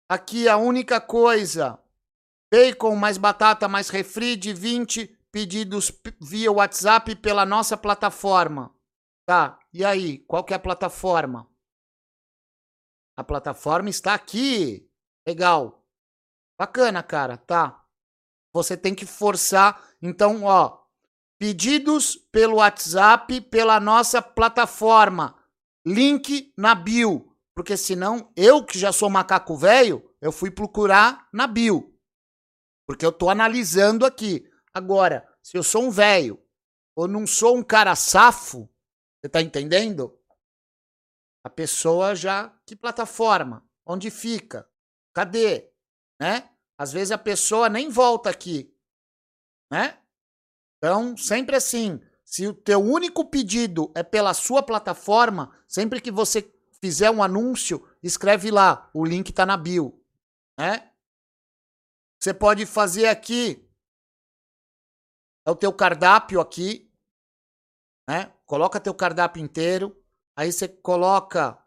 Aqui a única coisa. Bacon mais batata mais refri de 20 pedidos via WhatsApp pela nossa plataforma. Tá, e aí? Qual que é a plataforma? A plataforma está aqui. Legal. Bacana, cara, tá. Você tem que forçar então, ó, pedidos pelo WhatsApp pela nossa plataforma. Link na bio. Porque senão, eu que já sou macaco velho, eu fui procurar na bio. Porque eu tô analisando aqui. Agora, se eu sou um velho ou não sou um cara safo, você tá entendendo? A pessoa já. Que plataforma? Onde fica? Cadê? Né? Às vezes a pessoa nem volta aqui né? Então, sempre assim, se o teu único pedido é pela sua plataforma, sempre que você fizer um anúncio, escreve lá, o link está na bio, né? Você pode fazer aqui é o teu cardápio aqui, né? Coloca teu cardápio inteiro, aí você coloca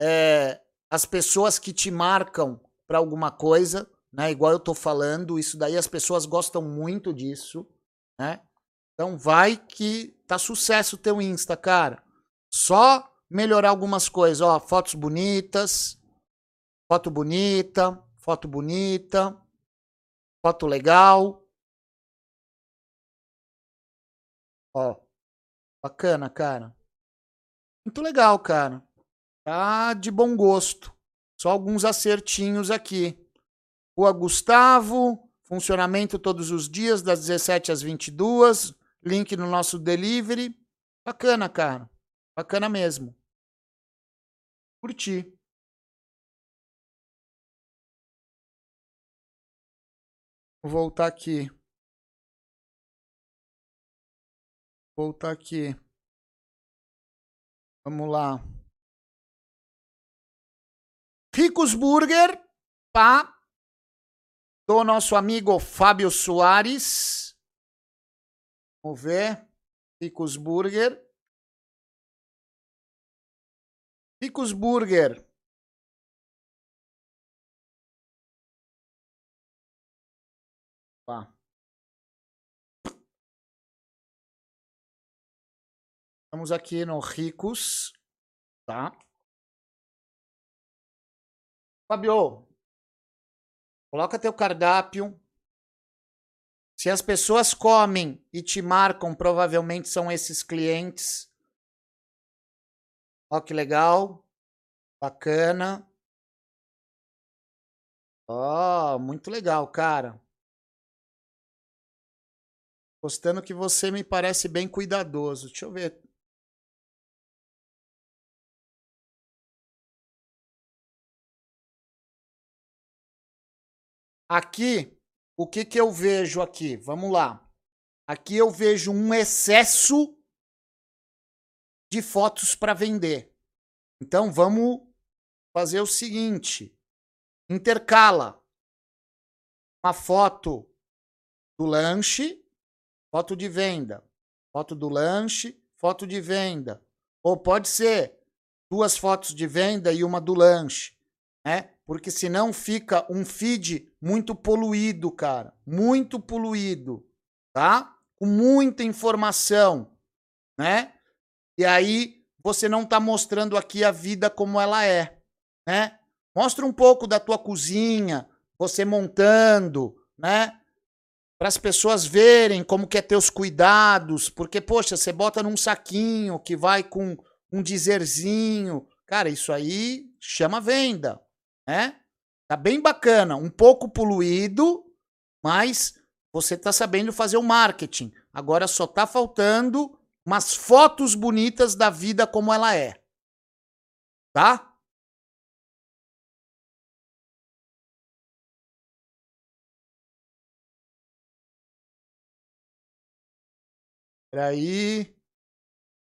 é, as pessoas que te marcam para alguma coisa, né? Igual eu tô falando, isso daí as pessoas gostam muito disso, né? Então vai que tá sucesso o teu Insta, cara. Só melhorar algumas coisas, ó, fotos bonitas, foto bonita, foto bonita, foto legal. Ó, bacana, cara. Muito legal, cara. Tá de bom gosto. Só alguns acertinhos aqui. Rua Gustavo, funcionamento todos os dias, das 17 às 22. Link no nosso delivery. Bacana, cara. Bacana mesmo. Curti. Vou voltar aqui. Voltar aqui. Vamos lá. Ricos Burger, pá, do nosso amigo Fábio Soares. Vamos ver. Ricos Burger. Ricos Burger. Estamos aqui no Ricos, tá? Fabio, Coloca teu cardápio. Se as pessoas comem e te marcam, provavelmente são esses clientes. Ó que legal. Bacana. Ó, muito legal, cara. Gostando que você me parece bem cuidadoso. Deixa eu ver. Aqui, o que, que eu vejo aqui? Vamos lá. Aqui eu vejo um excesso de fotos para vender. Então vamos fazer o seguinte: intercala uma foto do lanche, foto de venda, foto do lanche, foto de venda. Ou pode ser duas fotos de venda e uma do lanche, né? porque senão fica um feed muito poluído, cara, muito poluído, tá? Com muita informação, né? E aí você não tá mostrando aqui a vida como ela é, né? Mostra um pouco da tua cozinha, você montando, né? Para as pessoas verem como que é teus cuidados, porque poxa, você bota num saquinho que vai com um dizerzinho, cara, isso aí chama venda, né? Tá bem bacana, um pouco poluído, mas você tá sabendo fazer o marketing. Agora só tá faltando umas fotos bonitas da vida como ela é. Tá? Peraí.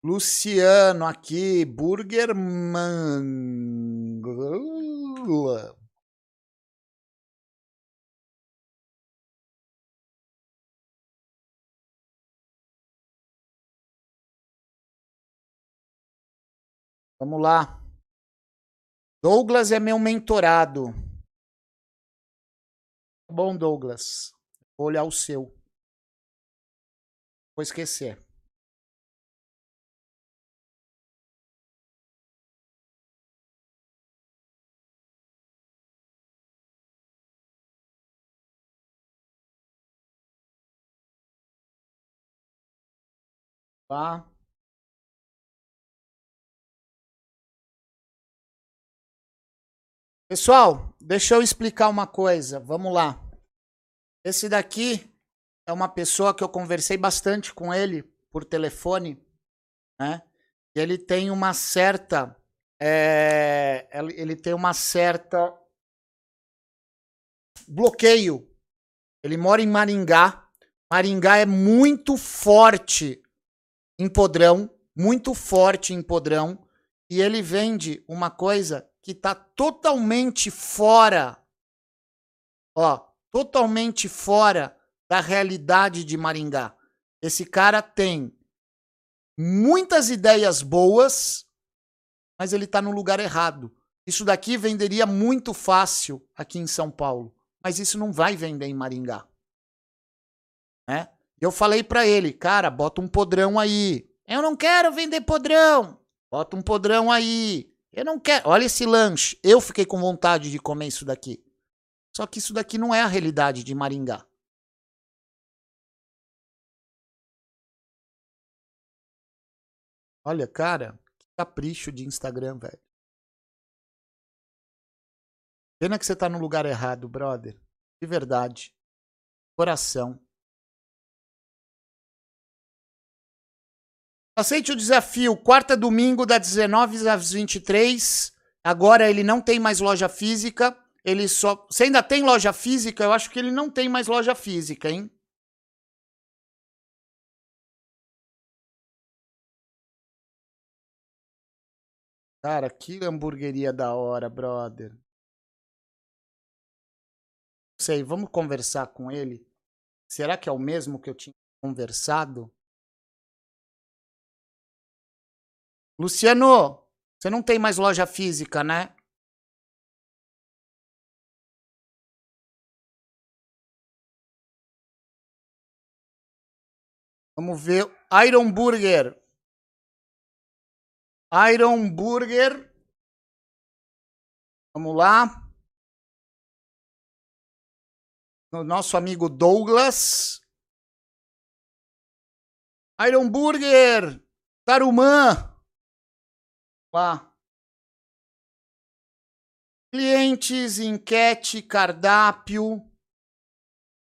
Luciano aqui, Burgerman. Vamos lá. Douglas é meu mentorado. Tá bom, Douglas. Vou olhar o seu. Vou esquecer. Tá? Pessoal, deixa eu explicar uma coisa. Vamos lá. Esse daqui é uma pessoa que eu conversei bastante com ele por telefone, né? E ele tem uma certa. É, ele tem uma certa bloqueio. Ele mora em Maringá. Maringá é muito forte em podrão, muito forte em podrão, e ele vende uma coisa que está totalmente fora, ó, totalmente fora da realidade de Maringá. Esse cara tem muitas ideias boas, mas ele está no lugar errado. Isso daqui venderia muito fácil aqui em São Paulo, mas isso não vai vender em Maringá. Né? Eu falei para ele, cara, bota um podrão aí. Eu não quero vender podrão. Bota um podrão aí. Eu não quero. Olha esse lanche. Eu fiquei com vontade de comer isso daqui. Só que isso daqui não é a realidade de Maringá. Olha, cara, que capricho de Instagram, velho. Pena que você tá no lugar errado, brother. De verdade. Coração. Aceite o desafio. Quarta domingo, das 19 às 23. Agora ele não tem mais loja física. Ele só. Você ainda tem loja física? Eu acho que ele não tem mais loja física, hein? Cara, que hamburgueria da hora, brother. Não sei, vamos conversar com ele. Será que é o mesmo que eu tinha conversado? Luciano, você não tem mais loja física, né? Vamos ver. Iron Burger. Iron Burger. Vamos lá. O nosso amigo Douglas. Iron Burger. Tarumã. Lá. Clientes, enquete, cardápio.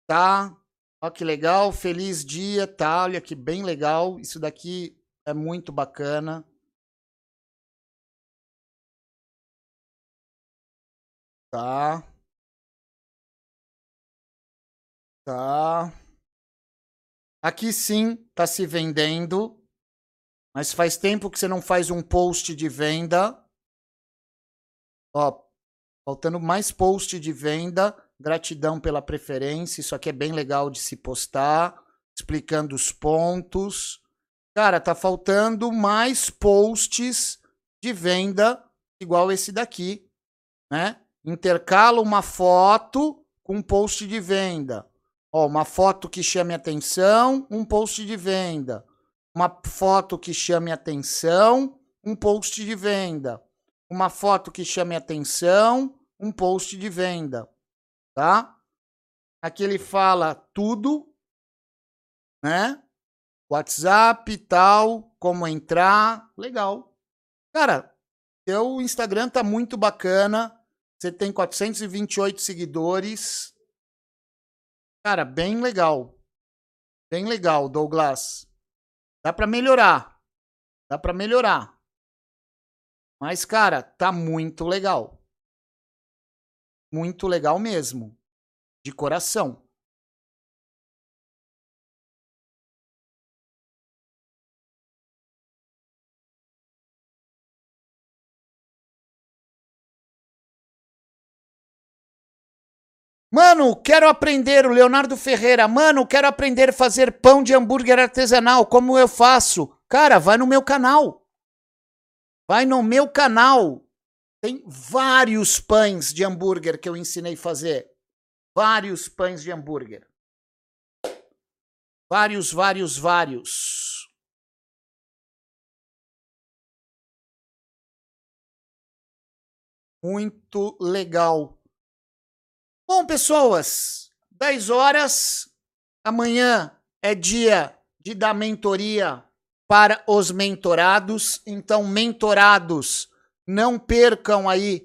Tá? Ó que legal, feliz dia, tá? Olha que bem legal. Isso daqui é muito bacana. Tá. Tá. Aqui sim tá se vendendo. Mas faz tempo que você não faz um post de venda. Ó, faltando mais post de venda. Gratidão pela preferência. Isso aqui é bem legal de se postar. Explicando os pontos. Cara, tá faltando mais posts de venda igual esse daqui, né? Intercala uma foto com um post de venda. Ó, uma foto que chame atenção, um post de venda uma foto que chame atenção, um post de venda. Uma foto que chame atenção, um post de venda, tá? Aqui ele fala tudo, né? WhatsApp, tal, como entrar, legal. Cara, seu Instagram tá muito bacana. Você tem 428 seguidores. Cara, bem legal. Bem legal, Douglas. Dá pra melhorar. Dá pra melhorar. Mas, cara, tá muito legal. Muito legal mesmo. De coração. Mano, quero aprender, o Leonardo Ferreira. Mano, quero aprender a fazer pão de hambúrguer artesanal. Como eu faço? Cara, vai no meu canal. Vai no meu canal. Tem vários pães de hambúrguer que eu ensinei a fazer. Vários pães de hambúrguer. Vários, vários, vários. Muito legal. Bom, pessoas, 10 horas. Amanhã é dia de dar mentoria para os mentorados. Então, mentorados, não percam aí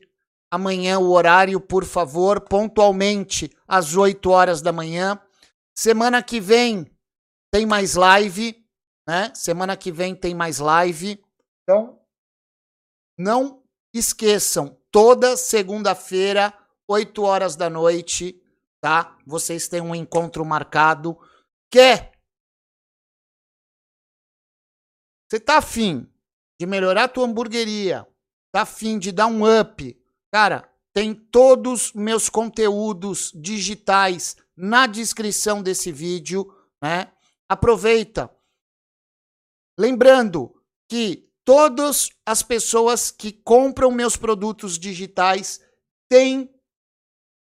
amanhã o horário, por favor, pontualmente às 8 horas da manhã. Semana que vem tem mais live, né? Semana que vem tem mais live. Então, não esqueçam, toda segunda-feira 8 horas da noite, tá? Vocês têm um encontro marcado. Quer? Você tá afim de melhorar a tua hamburgueria? Tá afim de dar um up? Cara, tem todos meus conteúdos digitais na descrição desse vídeo, né? Aproveita. Lembrando que todas as pessoas que compram meus produtos digitais têm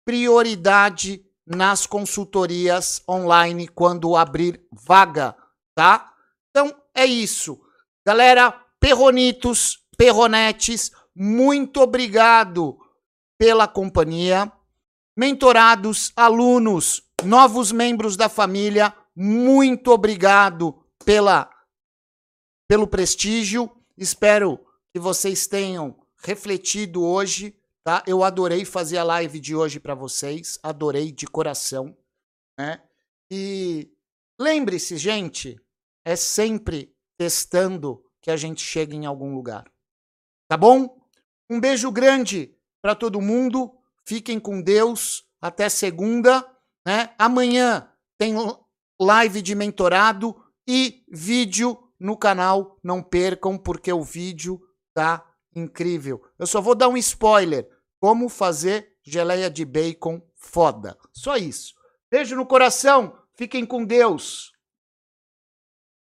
prioridade nas consultorias online quando abrir vaga, tá? Então é isso. Galera, perronitos, perronetes, muito obrigado pela companhia. Mentorados, alunos, novos membros da família, muito obrigado pela pelo prestígio. Espero que vocês tenham refletido hoje tá? Eu adorei fazer a live de hoje para vocês, adorei de coração, né? E lembre-se, gente, é sempre testando que a gente chega em algum lugar. Tá bom? Um beijo grande para todo mundo. Fiquem com Deus. Até segunda, né? Amanhã tem live de mentorado e vídeo no canal. Não percam porque o vídeo tá incrível. Eu só vou dar um spoiler. Como fazer geleia de bacon foda. Só isso. Beijo no coração. Fiquem com Deus.